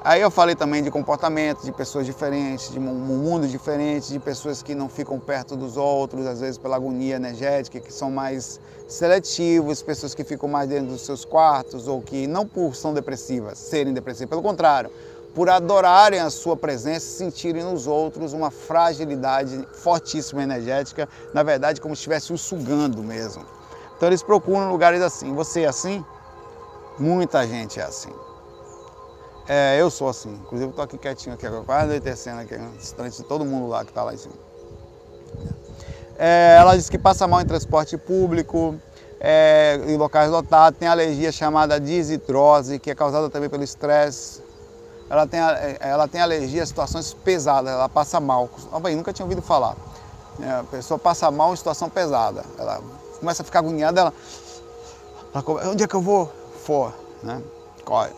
Aí eu falei também de comportamento, de pessoas diferentes, de um mundo diferente, de pessoas que não ficam perto dos outros, às vezes pela agonia energética, que são mais seletivos, pessoas que ficam mais dentro dos seus quartos ou que não por são depressivas, serem depressivas, pelo contrário, por adorarem a sua presença, sentirem nos outros uma fragilidade fortíssima energética, na verdade como se estivesse o sugando mesmo. Então eles procuram lugares assim. Você é assim? Muita gente é assim. É, eu sou assim. Inclusive estou aqui quietinho aqui agora, quase anoitecendo aqui, distante de todo mundo lá que está lá em cima. É, ela diz que passa mal em transporte público, é, em locais lotados, tem alergia chamada disitrose, que é causada também pelo estresse ela tem, ela tem alergia a situações pesadas, ela passa mal. Bem, nunca tinha ouvido falar. É, a pessoa passa mal em situação pesada. Ela começa a ficar agoniada, ela, ela onde é que eu vou? For, né? Corre.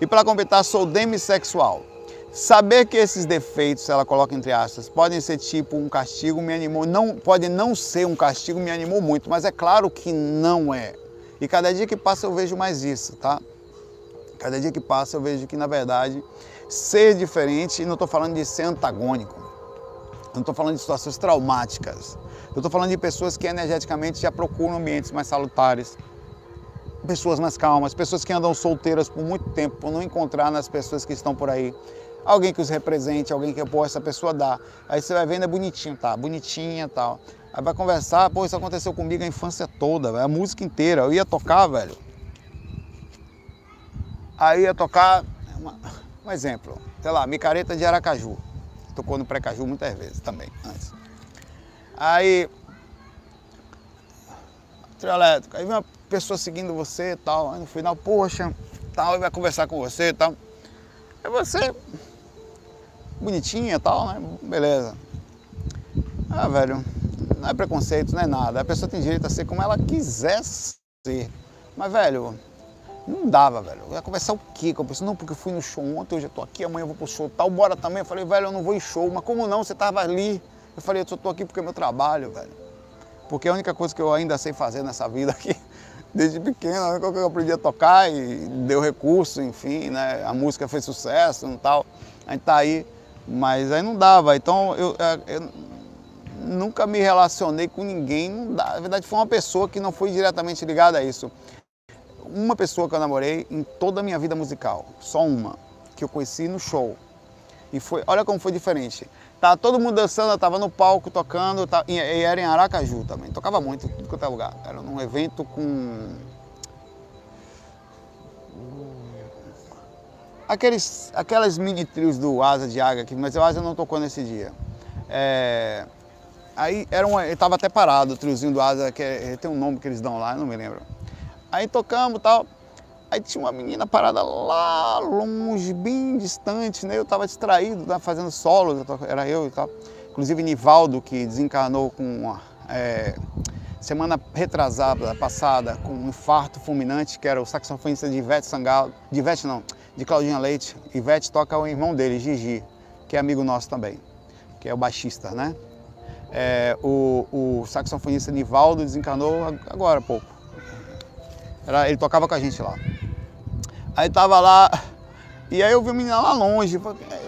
E para completar, sou demissexual. Saber que esses defeitos, ela coloca entre aspas, podem ser tipo um castigo me animou, não pode não ser um castigo me animou muito, mas é claro que não é. E cada dia que passa eu vejo mais isso, tá? Cada dia que passa eu vejo que, na verdade, ser diferente, e não estou falando de ser antagônico, não estou falando de situações traumáticas, eu estou falando de pessoas que energeticamente já procuram ambientes mais salutares, pessoas mais calmas, pessoas que andam solteiras por muito tempo, por não encontrar nas pessoas que estão por aí alguém que os represente, alguém que pô, essa pessoa dá. Aí você vai vendo, é bonitinho, tá? Bonitinha tal. Aí vai conversar, pô, isso aconteceu comigo a infância toda, a música inteira. Eu ia tocar, velho. Aí ia tocar, um exemplo, sei lá, micareta de Aracaju. Tocou no pré-caju muitas vezes também, antes. Aí, trio elétrico, aí vem uma pessoa seguindo você e tal, aí no final, poxa, tal, e vai conversar com você e tal. É você, bonitinha e tal, né? Beleza. Ah, velho, não é preconceito, não é nada. A pessoa tem direito a ser como ela quiser ser. Mas, velho, não dava, velho. Eu ia conversar o quê com a pessoa? Não, porque eu fui no show ontem, hoje eu tô aqui, amanhã eu vou pro show tal, bora também. Eu falei, velho, eu não vou em show. Mas como não? Você tava ali. Eu falei, eu só tô aqui porque é meu trabalho, velho. Porque é a única coisa que eu ainda sei fazer nessa vida aqui, desde pequeno, né? eu aprendi a tocar e deu recurso, enfim, né? A música fez sucesso e tal. A gente tá aí, mas aí não dava. Então eu, é, eu nunca me relacionei com ninguém. Na verdade, foi uma pessoa que não foi diretamente ligada a isso. Uma pessoa que eu namorei em toda a minha vida musical, só uma, que eu conheci no show. E foi, olha como foi diferente. Tava todo mundo dançando, eu tava no palco tocando, tava, e era em Aracaju também. Tocava muito, tudo quanto é lugar. Era num evento com. Aqueles, aquelas mini trios do Asa de Águia, mas o Asa não tocou nesse dia. É, Aí era um, ele tava até parado, o triozinho do Asa, que é, tem um nome que eles dão lá, eu não me lembro. Aí tocamos e tal. Aí tinha uma menina parada lá longe, bem distante, né? Eu tava distraído, né? fazendo solo, era eu e tal. Inclusive Nivaldo, que desencarnou com uma, é, semana retrasada, passada, com um infarto fulminante, que era o saxofonista de Ivete Sangalo, de Ivete não, de Claudinha Leite. Ivete toca o irmão dele, Gigi, que é amigo nosso também, que é o baixista, né? É, o, o, saxofonista Nivaldo desencarnou agora há pouco. Era, ele tocava com a gente lá. Aí tava lá, e aí eu vi a menina lá longe,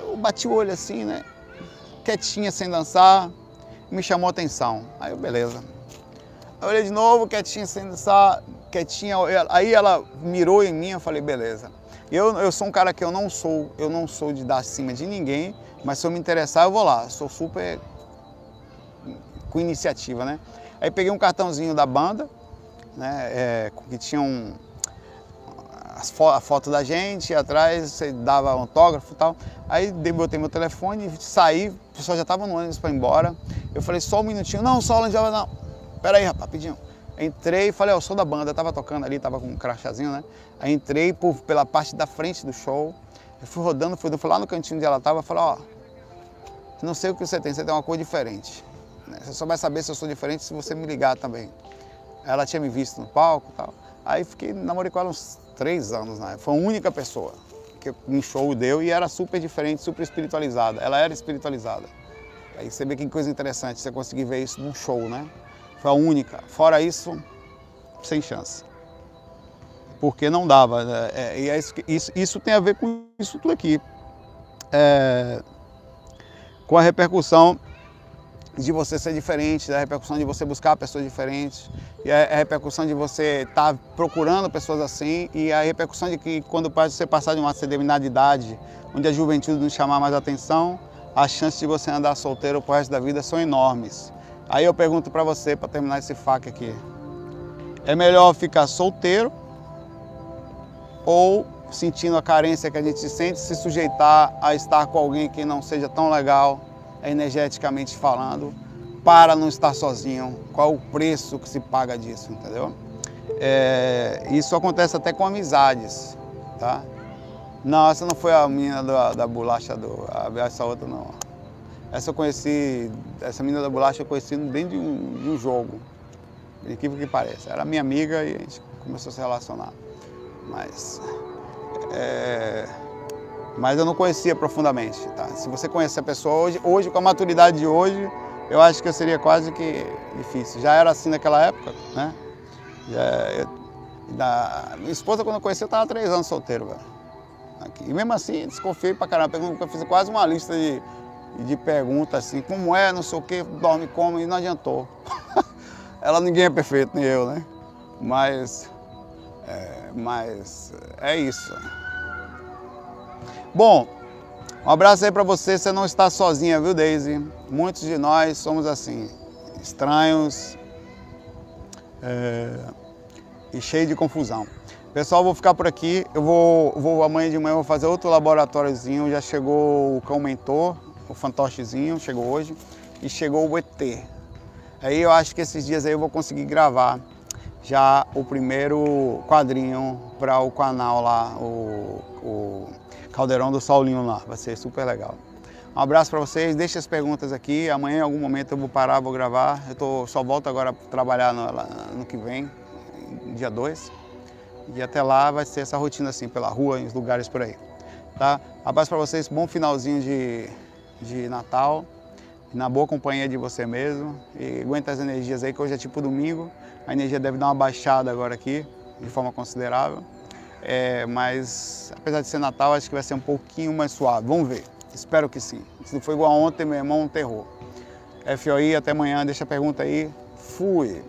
eu bati o olho assim, né? Quietinha, sem dançar, me chamou a atenção. Aí eu, beleza. Eu olhei de novo, quietinha, sem dançar, quietinha. Aí ela mirou em mim, eu falei, beleza. Eu, eu sou um cara que eu não sou, eu não sou de dar acima de ninguém, mas se eu me interessar, eu vou lá. Sou super com iniciativa, né? Aí peguei um cartãozinho da banda, né, é, que tinha um, a foto da gente, atrás você dava autógrafo e tal. Aí botei meu telefone, saí, o pessoal já estava no ônibus para ir embora. Eu falei, só um minutinho, não, só o já não. Pera aí, rapaz, rapidinho. Entrei falei, ó, oh, sou da banda, tava tocando ali, tava com um crachazinho, né? Aí entrei por, pela parte da frente do show, eu fui rodando, fui, fui lá no cantinho onde ela tava, falei, ó, oh, não sei o que você tem, você tem uma cor diferente. Né? Você só vai saber se eu sou diferente se você me ligar também. Ela tinha me visto no palco e tal. Aí fiquei, namorei com ela uns três anos, né? Foi a única pessoa que um show deu e era super diferente, super espiritualizada. Ela era espiritualizada. Aí você vê que coisa interessante, você conseguir ver isso num show, né? Foi a única. Fora isso, sem chance. Porque não dava. Né? É, e é isso, isso, isso, tem a ver com isso tudo aqui. É, com a repercussão de você ser diferente, da repercussão de você buscar pessoas diferentes, e a repercussão de você estar tá procurando pessoas assim, e a repercussão de que quando você passar de uma determinada idade, onde a juventude não chamar mais atenção, as chances de você andar solteiro pro resto da vida são enormes. Aí eu pergunto para você, para terminar esse fac aqui, é melhor ficar solteiro ou sentindo a carência que a gente sente, se sujeitar a estar com alguém que não seja tão legal, energeticamente falando, para não estar sozinho. Qual o preço que se paga disso, entendeu? É, isso acontece até com amizades, tá? Não, essa não foi a menina da, da bolacha, do, essa outra não. Essa eu conheci, essa menina da bolacha eu conheci dentro de um, de um jogo, incrível que pareça. Era minha amiga e a gente começou a se relacionar. Mas é, mas eu não conhecia profundamente. Tá? Se você conhece a pessoa hoje, hoje, com a maturidade de hoje, eu acho que seria quase que difícil. Já era assim naquela época, né? Já, eu, da, minha esposa, quando eu conheci, eu estava três anos solteiro, velho. Aqui. E mesmo assim, desconfiei pra caramba. Eu fiz quase uma lista de, de perguntas assim, como é, não sei o que, dorme como, e não adiantou. Ela ninguém é perfeito, nem eu, né? Mas, é, mas é isso. Bom, Um abraço aí para você, você não está sozinha, viu, Daisy? Muitos de nós somos assim, estranhos é, e cheio de confusão. Pessoal, vou ficar por aqui. Eu vou, vou amanhã de manhã vou fazer outro laboratóriozinho. Já chegou o cão mentor, o fantochezinho, chegou hoje e chegou o ET. Aí eu acho que esses dias aí eu vou conseguir gravar já o primeiro quadrinho para o canal lá, o, o Caldeirão do Saulinho lá. Vai ser super legal. Um abraço para vocês, deixe as perguntas aqui. Amanhã em algum momento eu vou parar, vou gravar. Eu tô, só volto agora para trabalhar no, no que vem, dia 2. E até lá vai ser essa rotina assim, pela rua, em lugares por aí. Tá? Abraço para vocês, bom finalzinho de, de Natal na boa companhia de você mesmo e aguenta as energias aí, que hoje é tipo domingo, a energia deve dar uma baixada agora aqui, de forma considerável, é, mas apesar de ser Natal, acho que vai ser um pouquinho mais suave, vamos ver, espero que sim. Se não for igual ontem, meu irmão, um terror. FOI, até amanhã, deixa a pergunta aí, fui!